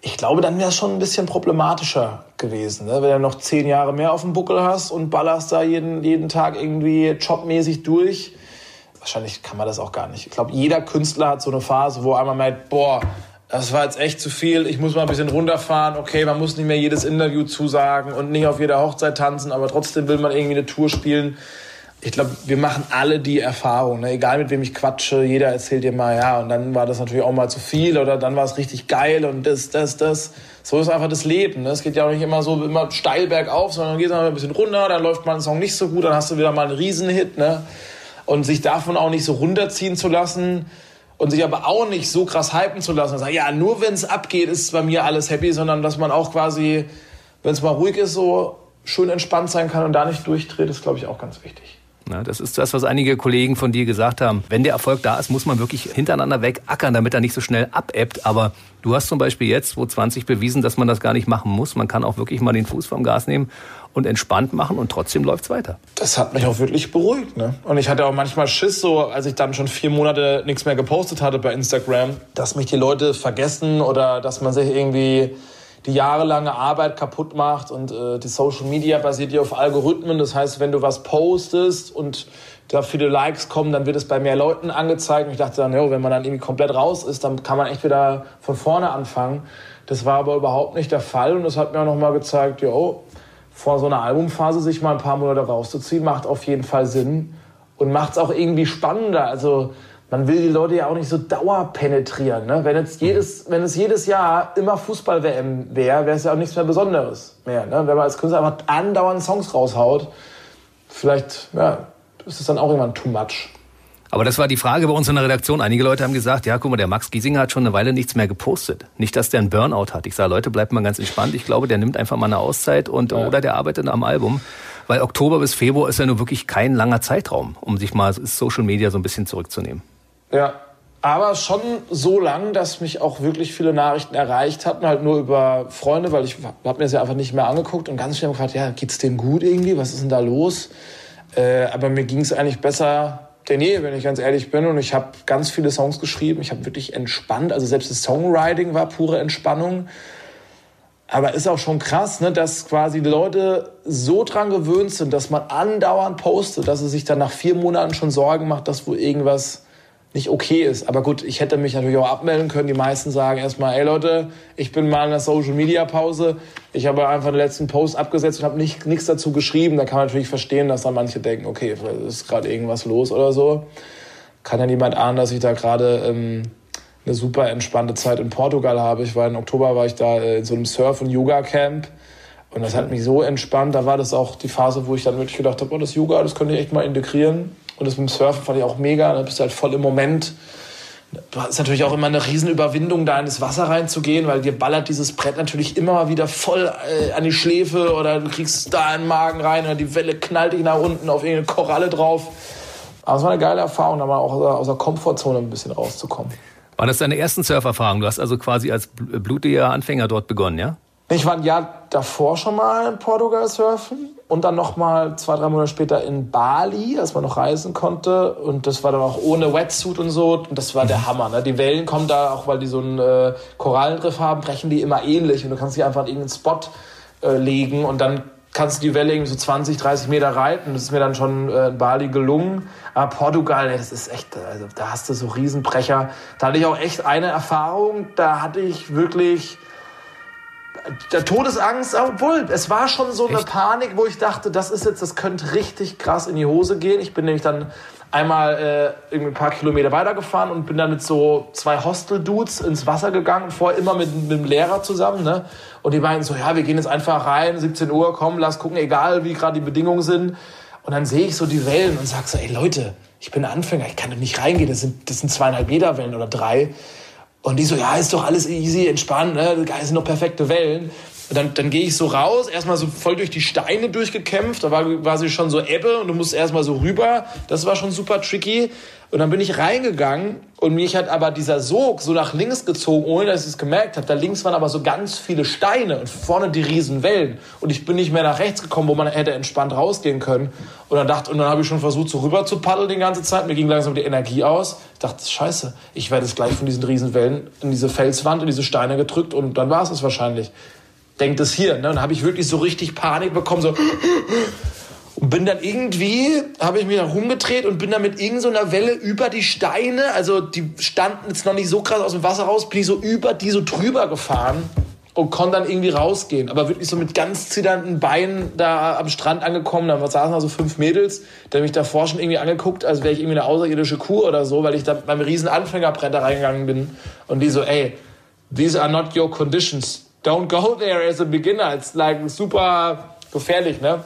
ich glaube, dann wäre es schon ein bisschen problematischer gewesen, ne? wenn du noch zehn Jahre mehr auf dem Buckel hast und ballerst da jeden, jeden Tag irgendwie jobmäßig durch. Wahrscheinlich kann man das auch gar nicht. Ich glaube, jeder Künstler hat so eine Phase, wo einmal merkt, boah, das war jetzt echt zu viel, ich muss mal ein bisschen runterfahren. Okay, man muss nicht mehr jedes Interview zusagen und nicht auf jeder Hochzeit tanzen, aber trotzdem will man irgendwie eine Tour spielen ich glaube, wir machen alle die Erfahrung, ne? egal mit wem ich quatsche, jeder erzählt dir mal, ja, und dann war das natürlich auch mal zu viel oder dann war es richtig geil und das, das, das. So ist einfach das Leben. Ne? Es geht ja auch nicht immer so immer steil bergauf, sondern geht mal ein bisschen runter, dann läuft mal ein Song nicht so gut, dann hast du wieder mal einen Riesenhit. Ne? Und sich davon auch nicht so runterziehen zu lassen und sich aber auch nicht so krass hypen zu lassen sagen, ja, nur wenn es abgeht, ist bei mir alles happy, sondern dass man auch quasi, wenn es mal ruhig ist, so schön entspannt sein kann und da nicht durchdreht, ist, glaube ich, auch ganz wichtig. Na, das ist das, was einige Kollegen von dir gesagt haben. Wenn der Erfolg da ist, muss man wirklich hintereinander weg ackern, damit er nicht so schnell abebbt. Aber du hast zum Beispiel jetzt 2020 bewiesen, dass man das gar nicht machen muss. Man kann auch wirklich mal den Fuß vom Gas nehmen und entspannt machen und trotzdem läuft's weiter. Das hat mich auch wirklich beruhigt. Ne? Und ich hatte auch manchmal Schiss, so als ich dann schon vier Monate nichts mehr gepostet hatte bei Instagram, dass mich die Leute vergessen oder dass man sich irgendwie die jahrelange Arbeit kaputt macht. Und äh, die Social Media basiert ja auf Algorithmen. Das heißt, wenn du was postest und da viele Likes kommen, dann wird es bei mehr Leuten angezeigt. Und ich dachte dann, jo, wenn man dann irgendwie komplett raus ist, dann kann man echt wieder von vorne anfangen. Das war aber überhaupt nicht der Fall. Und das hat mir auch nochmal gezeigt, jo, vor so einer Albumphase sich mal ein paar Monate rauszuziehen, macht auf jeden Fall Sinn und macht es auch irgendwie spannender. Also man will die Leute ja auch nicht so dauerpenetrieren. Ne? Wenn, jetzt jedes, wenn es jedes Jahr immer Fußball-WM wäre, wäre es ja auch nichts mehr Besonderes mehr. Ne? Wenn man als Künstler einfach andauernd Songs raushaut, vielleicht ja, ist es dann auch irgendwann too much. Aber das war die Frage bei uns in der Redaktion. Einige Leute haben gesagt, ja, guck mal, der Max Giesinger hat schon eine Weile nichts mehr gepostet. Nicht, dass der einen Burnout hat. Ich sage, Leute, bleibt mal ganz entspannt. Ich glaube, der nimmt einfach mal eine Auszeit und ja. oder der arbeitet am Album. Weil Oktober bis Februar ist ja nur wirklich kein langer Zeitraum, um sich mal Social Media so ein bisschen zurückzunehmen. Ja, aber schon so lang, dass mich auch wirklich viele Nachrichten erreicht hatten, halt nur über Freunde, weil ich habe mir das ja einfach nicht mehr angeguckt und ganz schnell gefragt, ja, geht's denen gut irgendwie? Was ist denn da los? Äh, aber mir ging es eigentlich besser denn je, wenn ich ganz ehrlich bin. Und ich habe ganz viele Songs geschrieben. Ich habe wirklich entspannt. Also selbst das Songwriting war pure Entspannung. Aber ist auch schon krass, ne, dass quasi die Leute so dran gewöhnt sind, dass man andauernd postet, dass sie sich dann nach vier Monaten schon Sorgen macht, dass wohl irgendwas nicht okay ist. Aber gut, ich hätte mich natürlich auch abmelden können. Die meisten sagen erstmal, ey Leute, ich bin mal in der Social Media Pause. Ich habe einfach den letzten Post abgesetzt und habe nicht, nichts dazu geschrieben. Da kann man natürlich verstehen, dass dann manche denken, okay, ist gerade irgendwas los oder so. Kann ja niemand ahnen, dass ich da gerade ähm, eine super entspannte Zeit in Portugal habe. Ich war im Oktober war ich da äh, in so einem Surf- und Yoga-Camp. Und das hat mich so entspannt. Da war das auch die Phase, wo ich dann wirklich gedacht habe, oh, das Yoga, das könnte ich echt mal integrieren. Und das mit dem Surfen fand ich auch mega. Da bist du halt voll im Moment. Du hast natürlich auch immer eine Riesenüberwindung, da in das Wasser reinzugehen, weil dir ballert dieses Brett natürlich immer wieder voll äh, an die Schläfe oder du kriegst da in den Magen rein oder die Welle knallt dich nach unten auf irgendeine Koralle drauf. Aber es war eine geile Erfahrung, da mal auch aus der Komfortzone ein bisschen rauszukommen. War das deine ersten Surferfahrungen? Du hast also quasi als blutiger Anfänger dort begonnen, ja? Ich war ein Jahr davor schon mal in Portugal surfen und dann noch mal zwei, drei Monate später in Bali, als man noch reisen konnte. Und das war dann auch ohne Wetsuit und so. Und das war der. Hammer. Ne? Die Wellen kommen da, auch weil die so einen äh, Korallenriff haben, brechen die immer ähnlich. Und du kannst dich einfach in irgendeinen Spot äh, legen und dann kannst du die Welle irgendwie so 20, 30 Meter reiten. Das ist mir dann schon äh, in Bali gelungen. Aber Portugal, das ist echt, also da hast du so Riesenbrecher. Da hatte ich auch echt eine Erfahrung, da hatte ich wirklich der Todesangst, obwohl es war schon so eine Panik, wo ich dachte, das ist jetzt, das könnte richtig krass in die Hose gehen. Ich bin nämlich dann einmal äh, irgendwie ein paar Kilometer weitergefahren und bin dann mit so zwei Hostel-Dudes ins Wasser gegangen, vorher immer mit, mit dem Lehrer zusammen. Ne? Und die meinten so, ja, wir gehen jetzt einfach rein, 17 Uhr, komm, lass gucken, egal wie gerade die Bedingungen sind. Und dann sehe ich so die Wellen und sag so, ey Leute, ich bin Anfänger, ich kann doch nicht reingehen, das sind, das sind zweieinhalb Meter Wellen oder drei. Und die so, ja, ist doch alles easy, entspannt, ne? Das sind doch perfekte Wellen. Dann, dann gehe ich so raus, erstmal so voll durch die Steine durchgekämpft. Da war quasi schon so Ebbe und du musst erstmal so rüber. Das war schon super tricky. Und dann bin ich reingegangen und mich hat aber dieser Sog so nach links gezogen, ohne dass ich es gemerkt habe. Da links waren aber so ganz viele Steine und vorne die riesen Wellen. Und ich bin nicht mehr nach rechts gekommen, wo man hätte entspannt rausgehen können. Und dann dachte, und dann habe ich schon versucht, so rüber zu paddeln die ganze Zeit. Mir ging langsam die Energie aus. Ich dachte, scheiße, ich werde jetzt gleich von diesen riesen Wellen in diese Felswand, in diese Steine gedrückt und dann war es es wahrscheinlich. Denkt es hier. Ne? Und habe ich wirklich so richtig Panik bekommen, so und bin dann irgendwie, habe ich mich dann rumgedreht und bin dann mit irgendeiner so Welle über die Steine, also die standen jetzt noch nicht so krass aus dem Wasser raus, bin ich so über die so drüber gefahren und konnte dann irgendwie rausgehen. Aber wirklich so mit ganz zitternden Beinen da am Strand angekommen. Da saßen da so fünf Mädels, die mich davor schon irgendwie angeguckt, als wäre ich irgendwie eine außerirdische Kuh oder so, weil ich da beim riesen Anfängerbrenner reingegangen bin. Und die so, ey, these are not your conditions. Don't go there as a beginner. It's like super gefährlich, ne?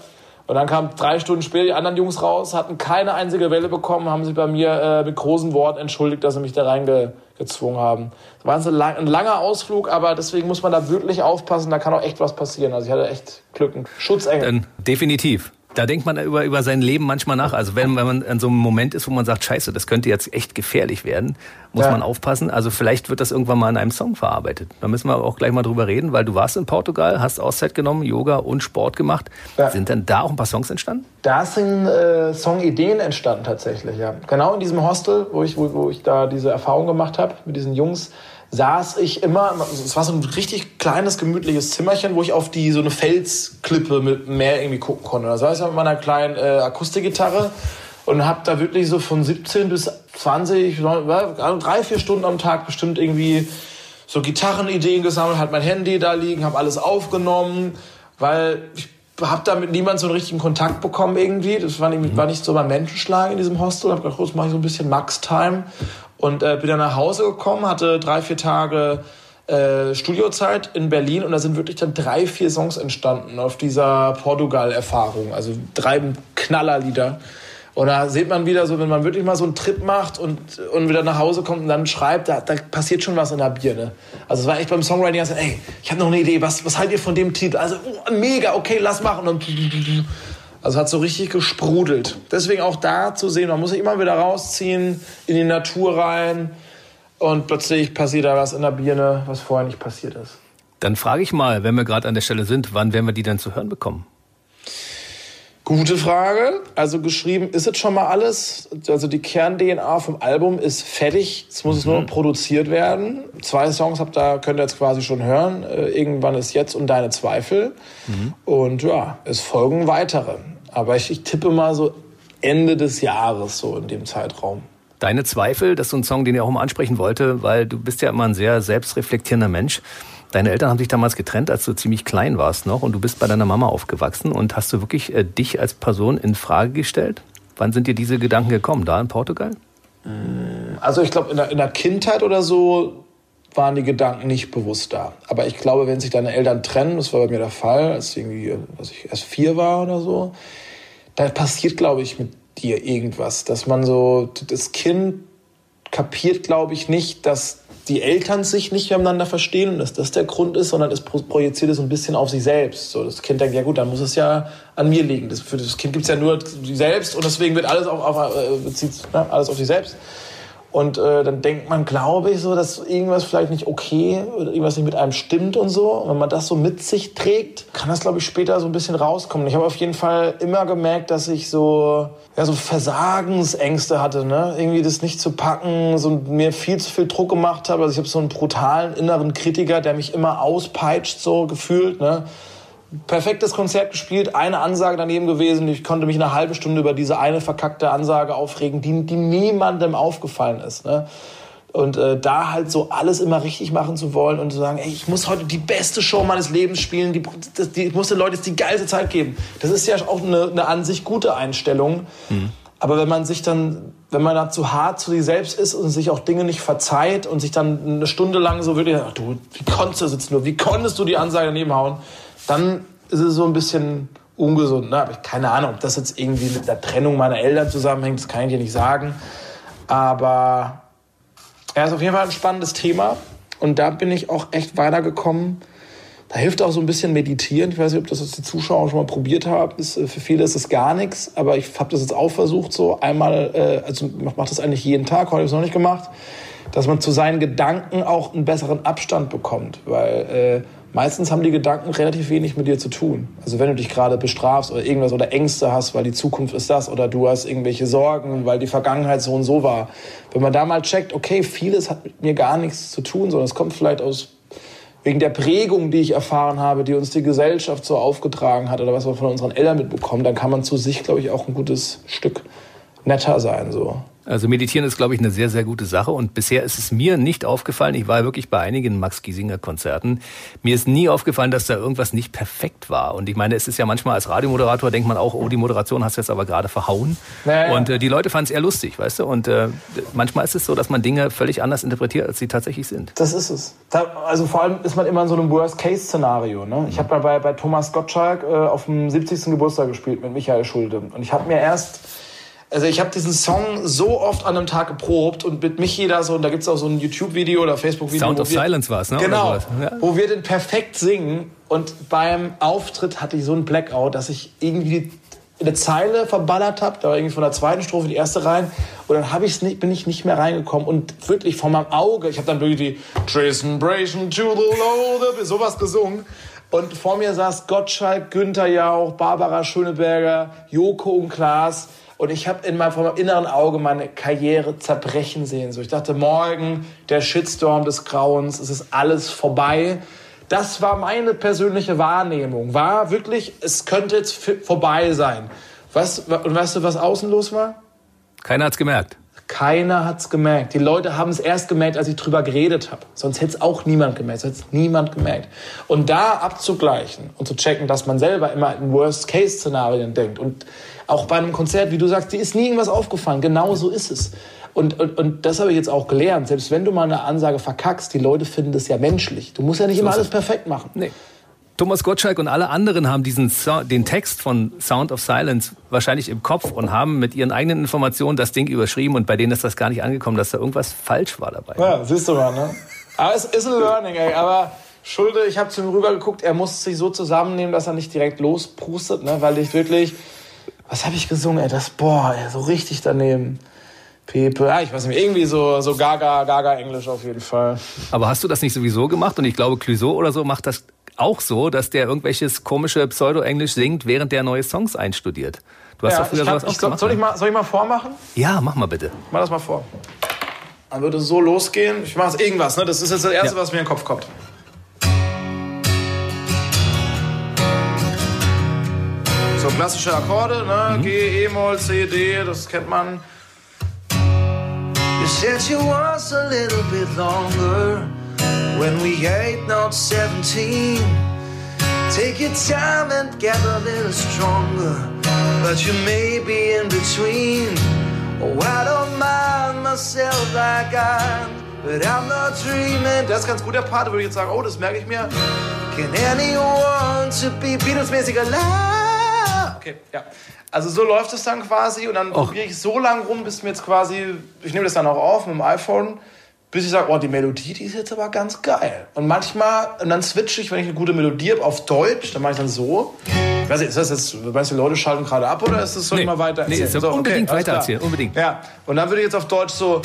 Und dann kamen drei Stunden später die anderen Jungs raus, hatten keine einzige Welle bekommen, haben sich bei mir äh, mit großen Worten entschuldigt, dass sie mich da reingezwungen haben. Das war ein, lang, ein langer Ausflug, aber deswegen muss man da wirklich aufpassen, da kann auch echt was passieren. Also ich hatte echt Glück, ein Schutzengel. definitiv. Da denkt man über, über sein Leben manchmal nach. Also wenn, wenn man an so einem Moment ist, wo man sagt, scheiße, das könnte jetzt echt gefährlich werden, muss ja. man aufpassen. Also vielleicht wird das irgendwann mal in einem Song verarbeitet. Da müssen wir auch gleich mal drüber reden, weil du warst in Portugal, hast Auszeit genommen, Yoga und Sport gemacht. Ja. Sind denn da auch ein paar Songs entstanden? Da sind äh, Songideen entstanden tatsächlich, ja. Genau in diesem Hostel, wo ich, wo, wo ich da diese Erfahrung gemacht habe mit diesen Jungs saß ich immer, es war so ein richtig kleines, gemütliches Zimmerchen, wo ich auf die so eine Felsklippe mit Meer irgendwie gucken konnte. Da saß ich mit meiner kleinen äh, Akustikgitarre und habe da wirklich so von 17 bis 20, drei, vier Stunden am Tag bestimmt irgendwie so Gitarrenideen gesammelt, hat mein Handy da liegen, habe alles aufgenommen, weil ich habe da mit niemandem so einen richtigen Kontakt bekommen irgendwie. Das war nicht, war nicht so mein Menschenschlag in diesem Hostel. Hab gedacht, jetzt mache ich so ein bisschen Max-Time und äh, bin dann nach Hause gekommen, hatte drei, vier Tage äh, Studiozeit in Berlin und da sind wirklich dann drei, vier Songs entstanden auf dieser Portugal-Erfahrung. Also drei Knallerlieder. Und da sieht man wieder so, wenn man wirklich mal so einen Trip macht und, und wieder nach Hause kommt und dann schreibt, da, da passiert schon was in der Birne. Also es war echt beim Songwriting, also, ey, ich habe noch eine Idee, was, was haltet ihr von dem Titel? Also oh, mega, okay, lass machen. Und also hat so richtig gesprudelt. Deswegen auch da zu sehen, man muss sich immer wieder rausziehen, in die Natur rein und plötzlich passiert da was in der Birne, was vorher nicht passiert ist. Dann frage ich mal, wenn wir gerade an der Stelle sind, wann werden wir die denn zu hören bekommen? Gute Frage. Also geschrieben ist es schon mal alles. Also die Kern-DNA vom Album ist fertig. Es muss mhm. nur noch produziert werden. Zwei Songs habt ihr, könnt ihr jetzt quasi schon hören. Äh, irgendwann ist jetzt und deine Zweifel. Mhm. Und ja, es folgen weitere. Aber ich, ich tippe mal so Ende des Jahres, so in dem Zeitraum. Deine Zweifel, das ist so ein Song, den ich auch mal ansprechen wollte, weil du bist ja immer ein sehr selbstreflektierender Mensch. Deine Eltern haben sich damals getrennt, als du ziemlich klein warst noch und du bist bei deiner Mama aufgewachsen und hast du wirklich äh, dich als Person in Frage gestellt? Wann sind dir diese Gedanken gekommen? Da in Portugal? Mm, also ich glaube, in, in der Kindheit oder so waren die Gedanken nicht bewusst da. Aber ich glaube, wenn sich deine Eltern trennen, das war bei mir der Fall, als irgendwie, was ich erst vier war oder so, da passiert, glaube ich, mit dir irgendwas, dass man so das Kind kapiert, glaube ich, nicht, dass die Eltern sich nicht miteinander verstehen und dass das der Grund ist, sondern es projiziert es ein bisschen auf sich selbst. So, das Kind denkt, ja gut, dann muss es ja an mir liegen. Das, für das Kind gibt es ja nur sich selbst und deswegen wird alles auf, auf, äh, bezieht, ne, alles auf sich selbst. Und äh, dann denkt man, glaube ich, so, dass irgendwas vielleicht nicht okay oder irgendwas nicht mit einem stimmt und so. Und wenn man das so mit sich trägt, kann das, glaube ich, später so ein bisschen rauskommen. Ich habe auf jeden Fall immer gemerkt, dass ich so, ja, so Versagensängste hatte, ne? Irgendwie das nicht zu packen, so mir viel zu viel Druck gemacht habe. Also ich habe so einen brutalen inneren Kritiker, der mich immer auspeitscht, so gefühlt, ne? Perfektes Konzert gespielt, eine Ansage daneben gewesen. Ich konnte mich eine halbe Stunde über diese eine verkackte Ansage aufregen, die, die niemandem aufgefallen ist. Ne? Und äh, da halt so alles immer richtig machen zu wollen und zu sagen, ey, ich muss heute die beste Show meines Lebens spielen, die, das, die, ich muss den Leuten jetzt die geilste Zeit geben. Das ist ja auch eine, eine an sich gute Einstellung. Mhm. Aber wenn man sich dann, wenn man da zu hart zu sich selbst ist und sich auch Dinge nicht verzeiht und sich dann eine Stunde lang so wirklich, ach du, wie konntest du sitzen nur, wie konntest du die Ansage daneben hauen, dann ist es so ein bisschen ungesund. Ne? Aber keine Ahnung, ob das jetzt irgendwie mit der Trennung meiner Eltern zusammenhängt, das kann ich dir nicht sagen. Aber er ist auf jeden Fall ein spannendes Thema. Und da bin ich auch echt weitergekommen. Da hilft auch so ein bisschen Meditieren. Ich weiß nicht, ob das jetzt die Zuschauer schon mal probiert haben. Ist, äh, für viele ist es gar nichts, aber ich habe das jetzt auch versucht, so einmal, äh, also mache das eigentlich jeden Tag, heute habe ich es noch nicht gemacht, dass man zu seinen Gedanken auch einen besseren Abstand bekommt. Weil äh, meistens haben die Gedanken relativ wenig mit dir zu tun. Also wenn du dich gerade bestrafst oder irgendwas oder Ängste hast, weil die Zukunft ist das oder du hast irgendwelche Sorgen, weil die Vergangenheit so und so war. Wenn man da mal checkt, okay, vieles hat mit mir gar nichts zu tun, sondern es kommt vielleicht aus wegen der Prägung, die ich erfahren habe, die uns die Gesellschaft so aufgetragen hat oder was wir von unseren Eltern mitbekommen, dann kann man zu sich, glaube ich, auch ein gutes Stück netter sein so. Also meditieren ist, glaube ich, eine sehr, sehr gute Sache. Und bisher ist es mir nicht aufgefallen, ich war wirklich bei einigen Max Giesinger Konzerten, mir ist nie aufgefallen, dass da irgendwas nicht perfekt war. Und ich meine, es ist ja manchmal als Radiomoderator, denkt man auch, oh, die Moderation hast du jetzt aber gerade verhauen. Naja. Und äh, die Leute fanden es eher lustig, weißt du? Und äh, manchmal ist es so, dass man Dinge völlig anders interpretiert, als sie tatsächlich sind. Das ist es. Also vor allem ist man immer in so einem Worst-Case-Szenario. Ne? Ich habe bei, bei Thomas Gottschalk äh, auf dem 70. Geburtstag gespielt mit Michael Schulde. Und ich habe mir erst also ich habe diesen Song so oft an einem Tag geprobt und mit Michi da so, und da gibt's auch so ein YouTube-Video oder Facebook-Video. Sound of wir, Silence war's, ne? Genau, ja. wo wir den perfekt singen. Und beim Auftritt hatte ich so einen Blackout, dass ich irgendwie eine Zeile verballert habe, da war irgendwie von der zweiten Strophe die erste rein und dann hab ich's nicht, bin ich nicht mehr reingekommen und wirklich vor meinem Auge, ich habe dann irgendwie Tristan Bration to the Low, sowas gesungen und vor mir saß Gottschalk, Günther Jauch, Barbara Schöneberger, Joko und Klaas und ich habe in meinem, vor meinem inneren Auge meine Karriere zerbrechen sehen. So, ich dachte, morgen der Shitstorm des Grauens, es ist alles vorbei. Das war meine persönliche Wahrnehmung. War wirklich, es könnte jetzt vorbei sein. Was, und weißt du, was außen los war? Keiner hat's gemerkt. Keiner hat's gemerkt. Die Leute haben es erst gemerkt, als ich drüber geredet habe. Sonst hätte es auch niemand gemerkt. Sonst hätte niemand gemerkt. Und da abzugleichen und zu checken, dass man selber immer in Worst-Case-Szenarien denkt und auch bei einem Konzert, wie du sagst, dir ist nie irgendwas aufgefallen. Genau so ist es. Und, und, und das habe ich jetzt auch gelernt. Selbst wenn du mal eine Ansage verkackst, die Leute finden das ja menschlich. Du musst ja nicht so immer alles perfekt machen. Nee. Thomas Gottschalk und alle anderen haben diesen so den Text von Sound of Silence wahrscheinlich im Kopf und haben mit ihren eigenen Informationen das Ding überschrieben und bei denen ist das gar nicht angekommen, dass da irgendwas falsch war dabei. Ja, siehst du mal, ne? Aber es ist ein Learning, ey. Aber Schulde, ich habe zu ihm rübergeguckt, er muss sich so zusammennehmen, dass er nicht direkt losprustet, ne? Weil ich wirklich was habe ich gesungen, ey, das, boah, ey, so richtig daneben. Pepe, ja, ich weiß nicht, irgendwie so, so Gaga, Gaga Englisch auf jeden Fall. Aber hast du das nicht sowieso gemacht? Und ich glaube, Clouseau oder so macht das auch so, dass der irgendwelches komische Pseudo-Englisch singt, während der neue Songs einstudiert. Du hast ja, doch früher sowas auch gemacht. Soll ich, mal, soll ich mal vormachen? Ja, mach mal bitte. Mach das mal vor. Dann würde es so losgehen. Ich mache irgendwas, ne? Das ist jetzt das Erste, ja. was mir in den Kopf kommt. So klassische Akkorde, ne? Mhm. G, E-Moll, C, D, das kennt man. You said you was a little bit longer when we ain't not 17. Take your time and get a little stronger, but you may be in between. Oh, I don't mind myself like I'm, but I'm not dreaming. Das ist ganz gut der Part, würde ich jetzt sagen, oh, das merke ich mir. Can anyone to be Beatles-mäßig alive? Okay, ja. Also so läuft es dann quasi und dann probiere ich so lange rum, bis mir jetzt quasi, ich nehme das dann auch auf mit dem iPhone, bis ich sage, oh, die Melodie, die ist jetzt aber ganz geil. Und manchmal, und dann switche ich, wenn ich eine gute Melodie habe, auf Deutsch, dann mache ich dann so. Ich weiß nicht, ist das jetzt, meinst du, die Leute schalten gerade ab oder ist das so nee, immer weiter erzählen? Nee, so, unbedingt okay, weiter erzählen, unbedingt. Ja, und dann würde ich jetzt auf Deutsch so,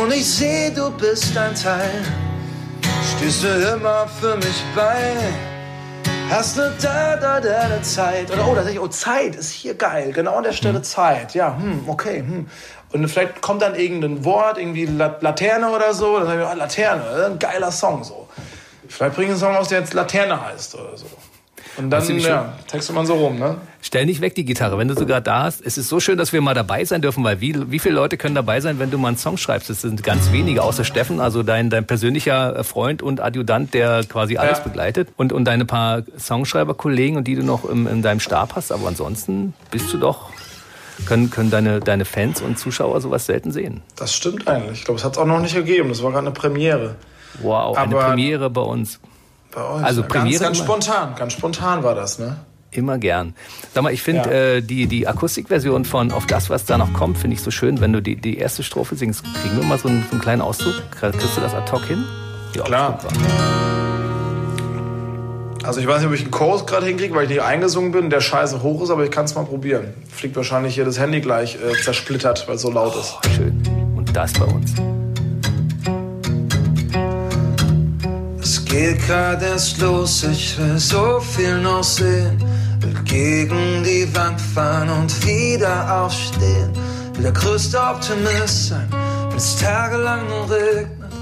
Und ich seh, du bist ein Teil. Stehst du immer für mich bei. Hast ne da, da, da, da Zeit. Oder, oh, da ich, oh, Zeit ist hier geil. Genau an der Stelle mhm. Zeit. Ja, hm, okay, hm. Und vielleicht kommt dann irgendein Wort, irgendwie Laterne oder so. Dann sag ich, oh, Laterne, ein geiler Song, so. Vielleicht bringe ich einen Song aus, der jetzt Laterne heißt oder so. Und dann, ja, textet man so rum, ne? Stell nicht weg die Gitarre, wenn du sogar da hast. Es ist so schön, dass wir mal dabei sein dürfen, weil wie, wie viele Leute können dabei sein, wenn du mal einen Song schreibst? Das sind ganz wenige, außer Steffen, also dein, dein persönlicher Freund und Adjutant, der quasi alles ja. begleitet. Und, und deine paar Songschreiberkollegen und die du noch im, in deinem Stab hast. Aber ansonsten bist du doch können, können deine, deine Fans und Zuschauer sowas selten sehen. Das stimmt eigentlich. Ich glaube, es hat es auch noch nicht gegeben. Das war gerade eine Premiere. Wow, Aber eine Premiere bei uns. Bei euch. Also Premiere ganz, ganz spontan, ganz spontan war das, ne? Immer gern. Sag mal, ich finde ja. äh, die, die Akustikversion von Auf das, was da noch kommt, finde ich so schön. Wenn du die, die erste Strophe singst, kriegen wir mal so einen, so einen kleinen Auszug. Kriegst du das ad hoc hin? Ja, Klar. Also ich weiß nicht, ob ich einen Chorus gerade hinkriege, weil ich nicht eingesungen bin, der scheiße hoch ist, aber ich kann es mal probieren. Fliegt wahrscheinlich hier das Handy gleich äh, zersplittert, weil es so laut ist. Oh, schön. Und das bei uns. Geht grad erst los, ich will so viel noch sehen. Will gegen die Wand fahren und wieder aufstehen. Will der größte Optimist sein, wenn es tagelang nur regnet.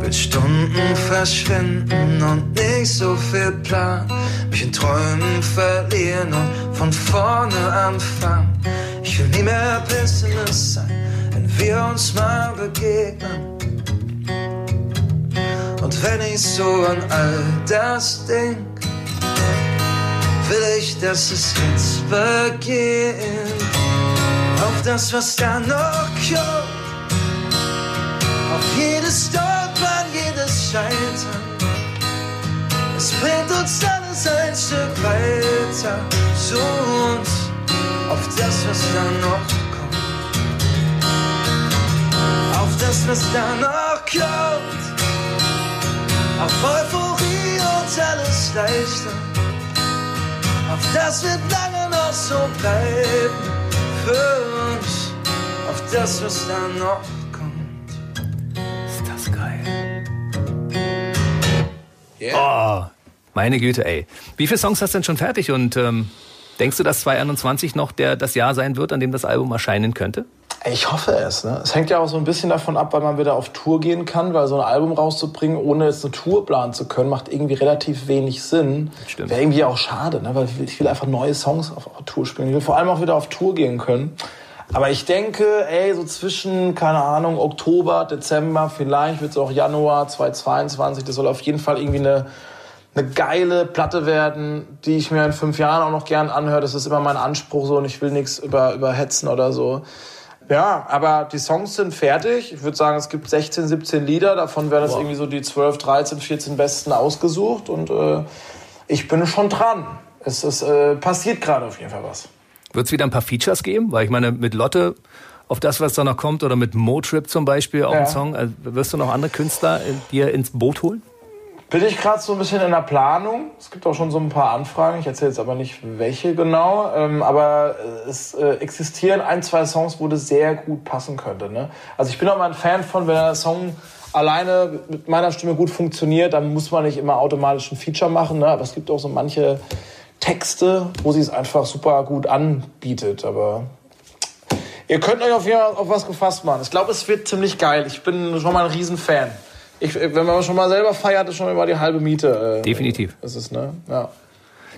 Will Stunden verschwinden und nicht so viel planen. Mich in Träumen verlieren und von vorne anfangen. Ich will nie mehr Pessimist sein wir uns mal begegnen. Und wenn ich so an all das denk, will ich, dass es jetzt beginnt. Auf das, was da noch kommt, auf jedes Stolpern, jedes Scheitern. Es bringt uns alles ein Stück weiter zu uns, auf das, was da noch kommt. Das, was danach kommt. Auf Euphorie und alles leichter. Auf das wird lange noch so bleiben für uns. Auf das, was dann noch kommt. Ist das geil. Yeah. Oh, meine Güte, ey. Wie viele Songs hast du denn schon fertig und ähm, denkst du, dass 2021 noch der, das Jahr sein wird, an dem das Album erscheinen könnte? Ich hoffe es. Ne? Es hängt ja auch so ein bisschen davon ab, weil man wieder auf Tour gehen kann, weil so ein Album rauszubringen, ohne jetzt eine Tour planen zu können, macht irgendwie relativ wenig Sinn. Stimmt. Wäre irgendwie auch schade, ne? weil ich will einfach neue Songs auf, auf Tour spielen. Ich will vor allem auch wieder auf Tour gehen können. Aber ich denke, ey, so zwischen, keine Ahnung, Oktober, Dezember, vielleicht wird es auch Januar 2022, das soll auf jeden Fall irgendwie eine, eine geile Platte werden, die ich mir in fünf Jahren auch noch gern anhöre. Das ist immer mein Anspruch so und ich will nichts über, überhetzen oder so. Ja, aber die Songs sind fertig. Ich würde sagen, es gibt 16, 17 Lieder. Davon werden wow. irgendwie so die 12, 13, 14 besten ausgesucht. Und äh, ich bin schon dran. Es, es äh, passiert gerade auf jeden Fall was. Wird es wieder ein paar Features geben? Weil ich meine, mit Lotte auf das, was da noch kommt, oder mit Motrip zum Beispiel auch ja. ein Song. Also wirst du noch andere Künstler äh, dir ins Boot holen? Bin ich gerade so ein bisschen in der Planung. Es gibt auch schon so ein paar Anfragen. Ich erzähle jetzt aber nicht, welche genau. Ähm, aber es äh, existieren ein, zwei Songs, wo das sehr gut passen könnte. Ne? Also ich bin auch mal ein Fan von, wenn der Song alleine mit meiner Stimme gut funktioniert, dann muss man nicht immer automatisch ein Feature machen. Ne? Aber es gibt auch so manche Texte, wo sie es einfach super gut anbietet. Aber ihr könnt euch auf jeden Fall auf was gefasst machen. Ich glaube, es wird ziemlich geil. Ich bin schon mal ein Riesenfan ich, wenn man schon mal selber feiert, ist schon immer die halbe Miete. Äh, Definitiv. Das ist, ne? Ja.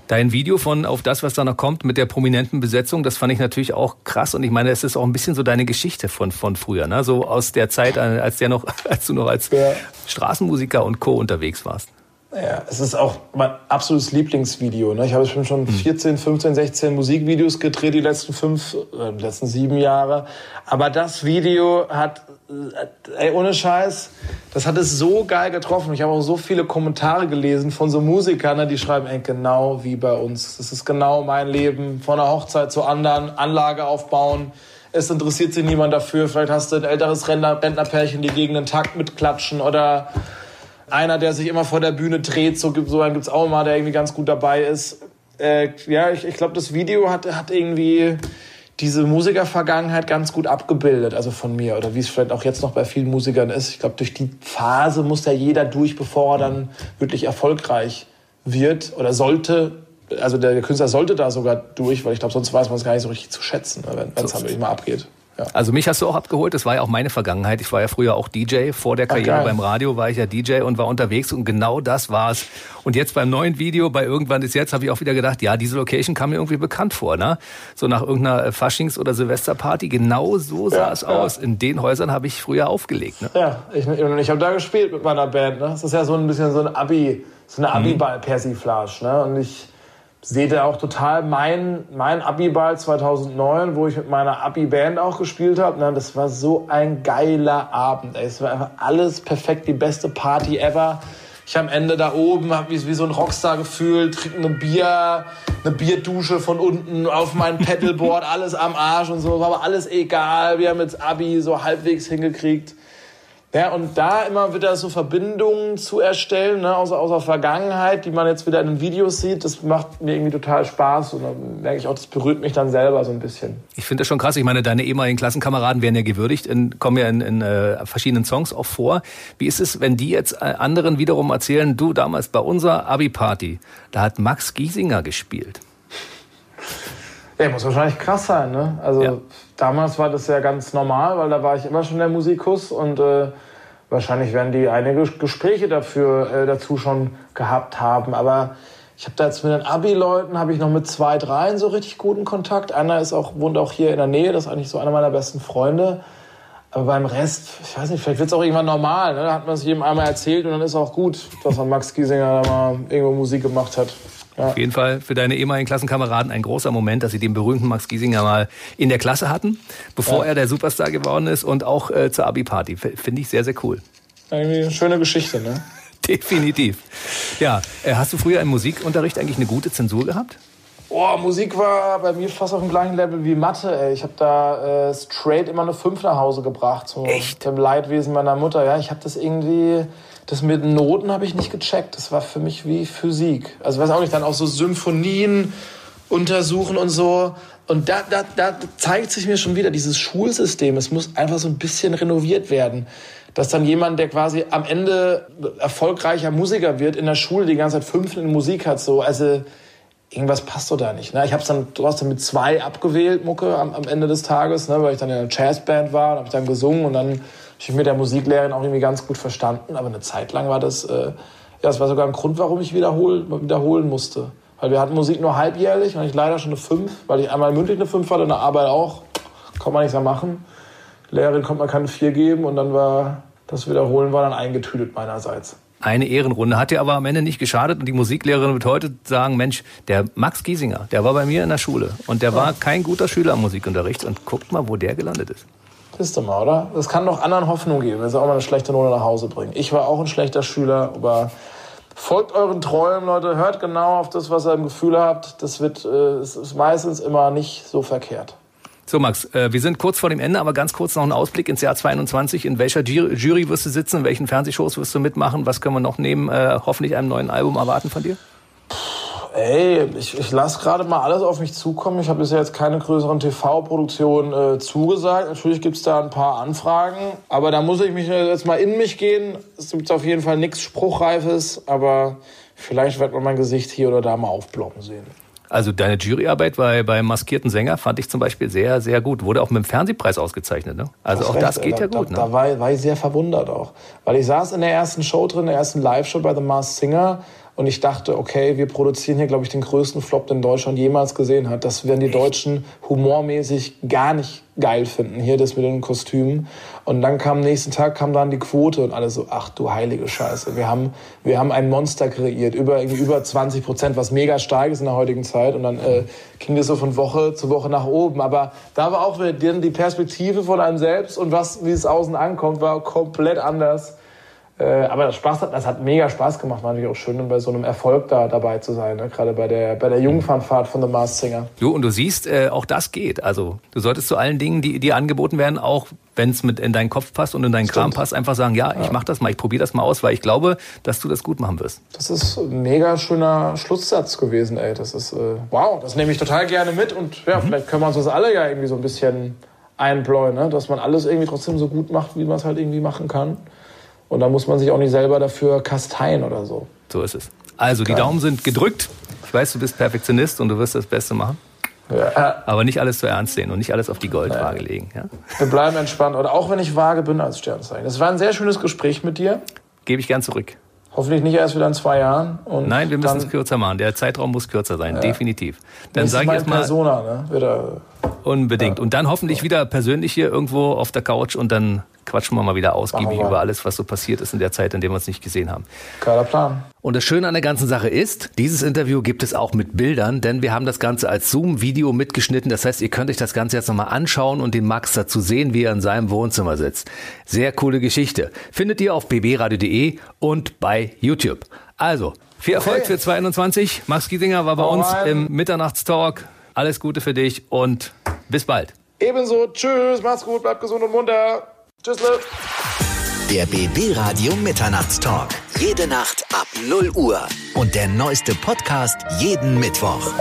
Dein Video von auf das, was da noch kommt, mit der prominenten Besetzung, das fand ich natürlich auch krass. Und ich meine, es ist auch ein bisschen so deine Geschichte von, von früher, ne? So aus der Zeit, äh, als der noch, als du noch als ja. Straßenmusiker und Co. unterwegs warst. Ja, es ist auch mein absolutes Lieblingsvideo. Ne? Ich habe schon 14, 15, 16 Musikvideos gedreht, die letzten fünf, äh, die letzten sieben Jahre. Aber das Video hat, äh, ey, ohne Scheiß, das hat es so geil getroffen. Ich habe auch so viele Kommentare gelesen von so Musikern, ne, die schreiben, ey, genau wie bei uns. Das ist genau mein Leben. Von einer Hochzeit zur anderen, Anlage aufbauen. Es interessiert sich niemand dafür. Vielleicht hast du ein älteres Rentnerpärchen, die gegen den Takt mitklatschen oder einer, der sich immer vor der Bühne dreht, so, so einen gibt's auch mal, der irgendwie ganz gut dabei ist. Äh, ja, ich, ich glaube, das Video hat, hat irgendwie diese Musikervergangenheit ganz gut abgebildet, also von mir, oder wie es vielleicht auch jetzt noch bei vielen Musikern ist. Ich glaube, durch die Phase muss ja jeder durch, bevor er dann wirklich erfolgreich wird oder sollte. Also der Künstler sollte da sogar durch, weil ich glaube, sonst weiß man es gar nicht so richtig zu schätzen, ne, wenn es dann wirklich mal abgeht. Ja. Also mich hast du auch abgeholt, das war ja auch meine Vergangenheit. Ich war ja früher auch DJ, vor der Karriere Ach, beim Radio war ich ja DJ und war unterwegs und genau das war's. Und jetzt beim neuen Video, bei Irgendwann ist jetzt, habe ich auch wieder gedacht, ja, diese Location kam mir irgendwie bekannt vor, ne? So nach irgendeiner äh, Faschings- oder Silvesterparty, genau so sah ja, es ja. aus. In den Häusern habe ich früher aufgelegt. Ne? Ja, ich, ich habe da gespielt mit meiner Band. Ne? Das ist ja so ein bisschen so ein Abi, so eine mhm. Abi-Persiflage. Ne? Und ich sehe da auch total mein, mein Abi-Ball 2009, wo ich mit meiner Abi-Band auch gespielt habe. Das war so ein geiler Abend. Es war einfach alles perfekt, die beste Party ever. Ich am Ende da oben, habe mich wie so ein Rockstar gefühlt, trinke ein Bier, eine Bierdusche von unten auf mein Pedalboard, alles am Arsch und so, war aber alles egal. Wir haben jetzt Abi so halbwegs hingekriegt. Ja, und da immer wieder so Verbindungen zu erstellen, ne, aus, aus der Vergangenheit, die man jetzt wieder in den Videos sieht, das macht mir irgendwie total Spaß und dann merke ich auch, das berührt mich dann selber so ein bisschen. Ich finde das schon krass. Ich meine, deine ehemaligen Klassenkameraden werden ja gewürdigt, in, kommen ja in, in äh, verschiedenen Songs auch vor. Wie ist es, wenn die jetzt äh, anderen wiederum erzählen, du damals bei unserer Abi-Party, da hat Max Giesinger gespielt? Ja, muss wahrscheinlich krass sein, ne? Also ja. damals war das ja ganz normal, weil da war ich immer schon der Musikus und äh, wahrscheinlich werden die einige Gespräche dafür äh, dazu schon gehabt haben. Aber ich habe da jetzt mit den Abi-Leuten habe ich noch mit zwei, dreien so richtig guten Kontakt. Einer ist auch wohnt auch hier in der Nähe, das ist eigentlich so einer meiner besten Freunde. Aber beim Rest, ich weiß nicht, vielleicht wird es auch irgendwann normal. Ne? Da hat man es jedem einmal erzählt und dann ist auch gut, dass man Max Giesinger da mal irgendwo Musik gemacht hat. Ja. Auf jeden Fall für deine ehemaligen Klassenkameraden ein großer Moment, dass sie den berühmten Max Giesinger mal in der Klasse hatten, bevor ja. er der Superstar geworden ist und auch äh, zur Abi-Party. Finde ich sehr, sehr cool. Irgendwie eine schöne Geschichte, ne? Definitiv. Ja, äh, hast du früher im Musikunterricht eigentlich eine gute Zensur gehabt? Oh, Musik war bei mir fast auf dem gleichen Level wie Mathe. Ey. Ich habe da äh, straight immer eine 5 nach Hause gebracht. So Echt? Dem Leidwesen meiner Mutter. Ja, ich habe das irgendwie das mit Noten habe ich nicht gecheckt. Das war für mich wie Physik. Also weiß auch nicht, dann auch so Symphonien untersuchen und so. Und da, da, da zeigt sich mir schon wieder dieses Schulsystem. Es muss einfach so ein bisschen renoviert werden. Dass dann jemand, der quasi am Ende erfolgreicher Musiker wird, in der Schule die ganze Zeit fünf in Musik hat, so, also irgendwas passt doch da nicht. Ne? Ich habe es dann trotzdem mit zwei abgewählt, Mucke, am, am Ende des Tages, ne? weil ich dann in einer Jazzband war und habe dann gesungen und dann ich mit der Musiklehrerin auch irgendwie ganz gut verstanden, aber eine Zeit lang war das, äh, ja, das war sogar ein Grund, warum ich wiederhol, wiederholen musste. Weil wir hatten Musik nur halbjährlich und ich leider schon eine 5, weil ich einmal mündlich eine 5 hatte, in der Arbeit auch. Kann man nichts mehr machen. Lehrerin konnte man keine 4 geben und dann war das Wiederholen war dann eingetütet meinerseits. Eine Ehrenrunde hat dir aber am Ende nicht geschadet und die Musiklehrerin wird heute sagen, Mensch, der Max Giesinger, der war bei mir in der Schule und der war kein guter Schüler am Musikunterricht und guckt mal, wo der gelandet ist. Wisst ihr mal, oder? Das kann doch anderen Hoffnung geben, wenn sie auch mal eine schlechte Note nach Hause bringen. Ich war auch ein schlechter Schüler, aber folgt euren Träumen, Leute. Hört genau auf das, was ihr im Gefühl habt. Das wird, äh, ist meistens immer nicht so verkehrt. So, Max, äh, wir sind kurz vor dem Ende, aber ganz kurz noch ein Ausblick ins Jahr 22. In welcher Jury wirst du sitzen? In welchen Fernsehshows wirst du mitmachen? Was können wir noch neben äh, hoffentlich einem neuen Album erwarten von dir? Ey, ich, ich lasse gerade mal alles auf mich zukommen. Ich habe bisher jetzt keine größeren TV-Produktionen äh, zugesagt. Natürlich gibt es da ein paar Anfragen, aber da muss ich mich jetzt mal in mich gehen. Es gibt auf jeden Fall nichts Spruchreifes, aber vielleicht wird man mein Gesicht hier oder da mal aufblocken sehen. Also deine Juryarbeit bei, bei Maskierten Sänger fand ich zum Beispiel sehr, sehr gut. Wurde auch mit dem Fernsehpreis ausgezeichnet. Ne? Also auch recht, das geht da, ja gut. Da, ne? da war, war ich sehr verwundert auch. Weil ich saß in der ersten Show drin, der ersten Live-Show bei The Masked Singer und ich dachte, okay, wir produzieren hier, glaube ich, den größten Flop, den Deutschland jemals gesehen hat. Das werden die Deutschen humormäßig gar nicht geil finden, hier das mit den Kostümen. Und dann kam am nächsten Tag kam dann die Quote und alle so, ach du heilige Scheiße, wir haben, wir haben ein Monster kreiert, über, über 20 Prozent, was mega stark ist in der heutigen Zeit. Und dann äh, ging das so von Woche zu Woche nach oben. Aber da war auch wieder die Perspektive von einem selbst und was, wie es außen ankommt, war komplett anders aber das, Spaß hat, das hat mega Spaß gemacht. War natürlich auch schön, bei so einem Erfolg da dabei zu sein. Ne? Gerade bei der, bei der Jungfernfahrt von The Mars Singer. Du, und du siehst, äh, auch das geht. Also du solltest zu allen Dingen, die dir angeboten werden, auch wenn es mit in deinen Kopf passt und in deinen Stimmt. Kram passt, einfach sagen, ja, ich ja. mach das mal, ich probiere das mal aus, weil ich glaube, dass du das gut machen wirst. Das ist ein mega schöner Schlusssatz gewesen, ey. Das ist, äh, wow, das nehme ich total gerne mit und ja, mhm. vielleicht können wir uns das alle ja irgendwie so ein bisschen einbläuen, ne? dass man alles irgendwie trotzdem so gut macht, wie man es halt irgendwie machen kann. Und da muss man sich auch nicht selber dafür kasteien oder so. So ist es. Also, die Daumen sind gedrückt. Ich weiß, du bist Perfektionist und du wirst das Beste machen. Ja. Aber nicht alles zu ernst sehen und nicht alles auf die Goldwaage legen. Ja? Wir bleiben entspannt. Oder auch wenn ich vage bin als Sternzeichen. Es war ein sehr schönes Gespräch mit dir. Gebe ich gern zurück. Hoffentlich nicht erst wieder in zwei Jahren. Nein, wir müssen es kürzer machen. Der Zeitraum muss kürzer sein, ja. definitiv. Dann sage ich erstmal. Persona, ne? Wieder, unbedingt. Ja. Und dann hoffentlich wieder persönlich hier irgendwo auf der Couch und dann quatschen wir mal wieder ausgiebig über alles, was so passiert ist in der Zeit, in der wir uns nicht gesehen haben. Geiler Plan. Und das Schöne an der ganzen Sache ist, dieses Interview gibt es auch mit Bildern, denn wir haben das Ganze als Zoom-Video mitgeschnitten. Das heißt, ihr könnt euch das Ganze jetzt nochmal anschauen und den Max dazu sehen, wie er in seinem Wohnzimmer sitzt. Sehr coole Geschichte. Findet ihr auf bbradio.de und bei YouTube. Also, viel Erfolg okay. für 2021. Max Giesinger war bei oh uns im Mitternachtstalk. Alles Gute für dich und bis bald. Ebenso. Tschüss. Mach's gut. Bleibt gesund und munter. Tschüssle. Der BB Radio Mitternachtstalk. Jede Nacht ab 0 Uhr. Und der neueste Podcast jeden Mittwoch.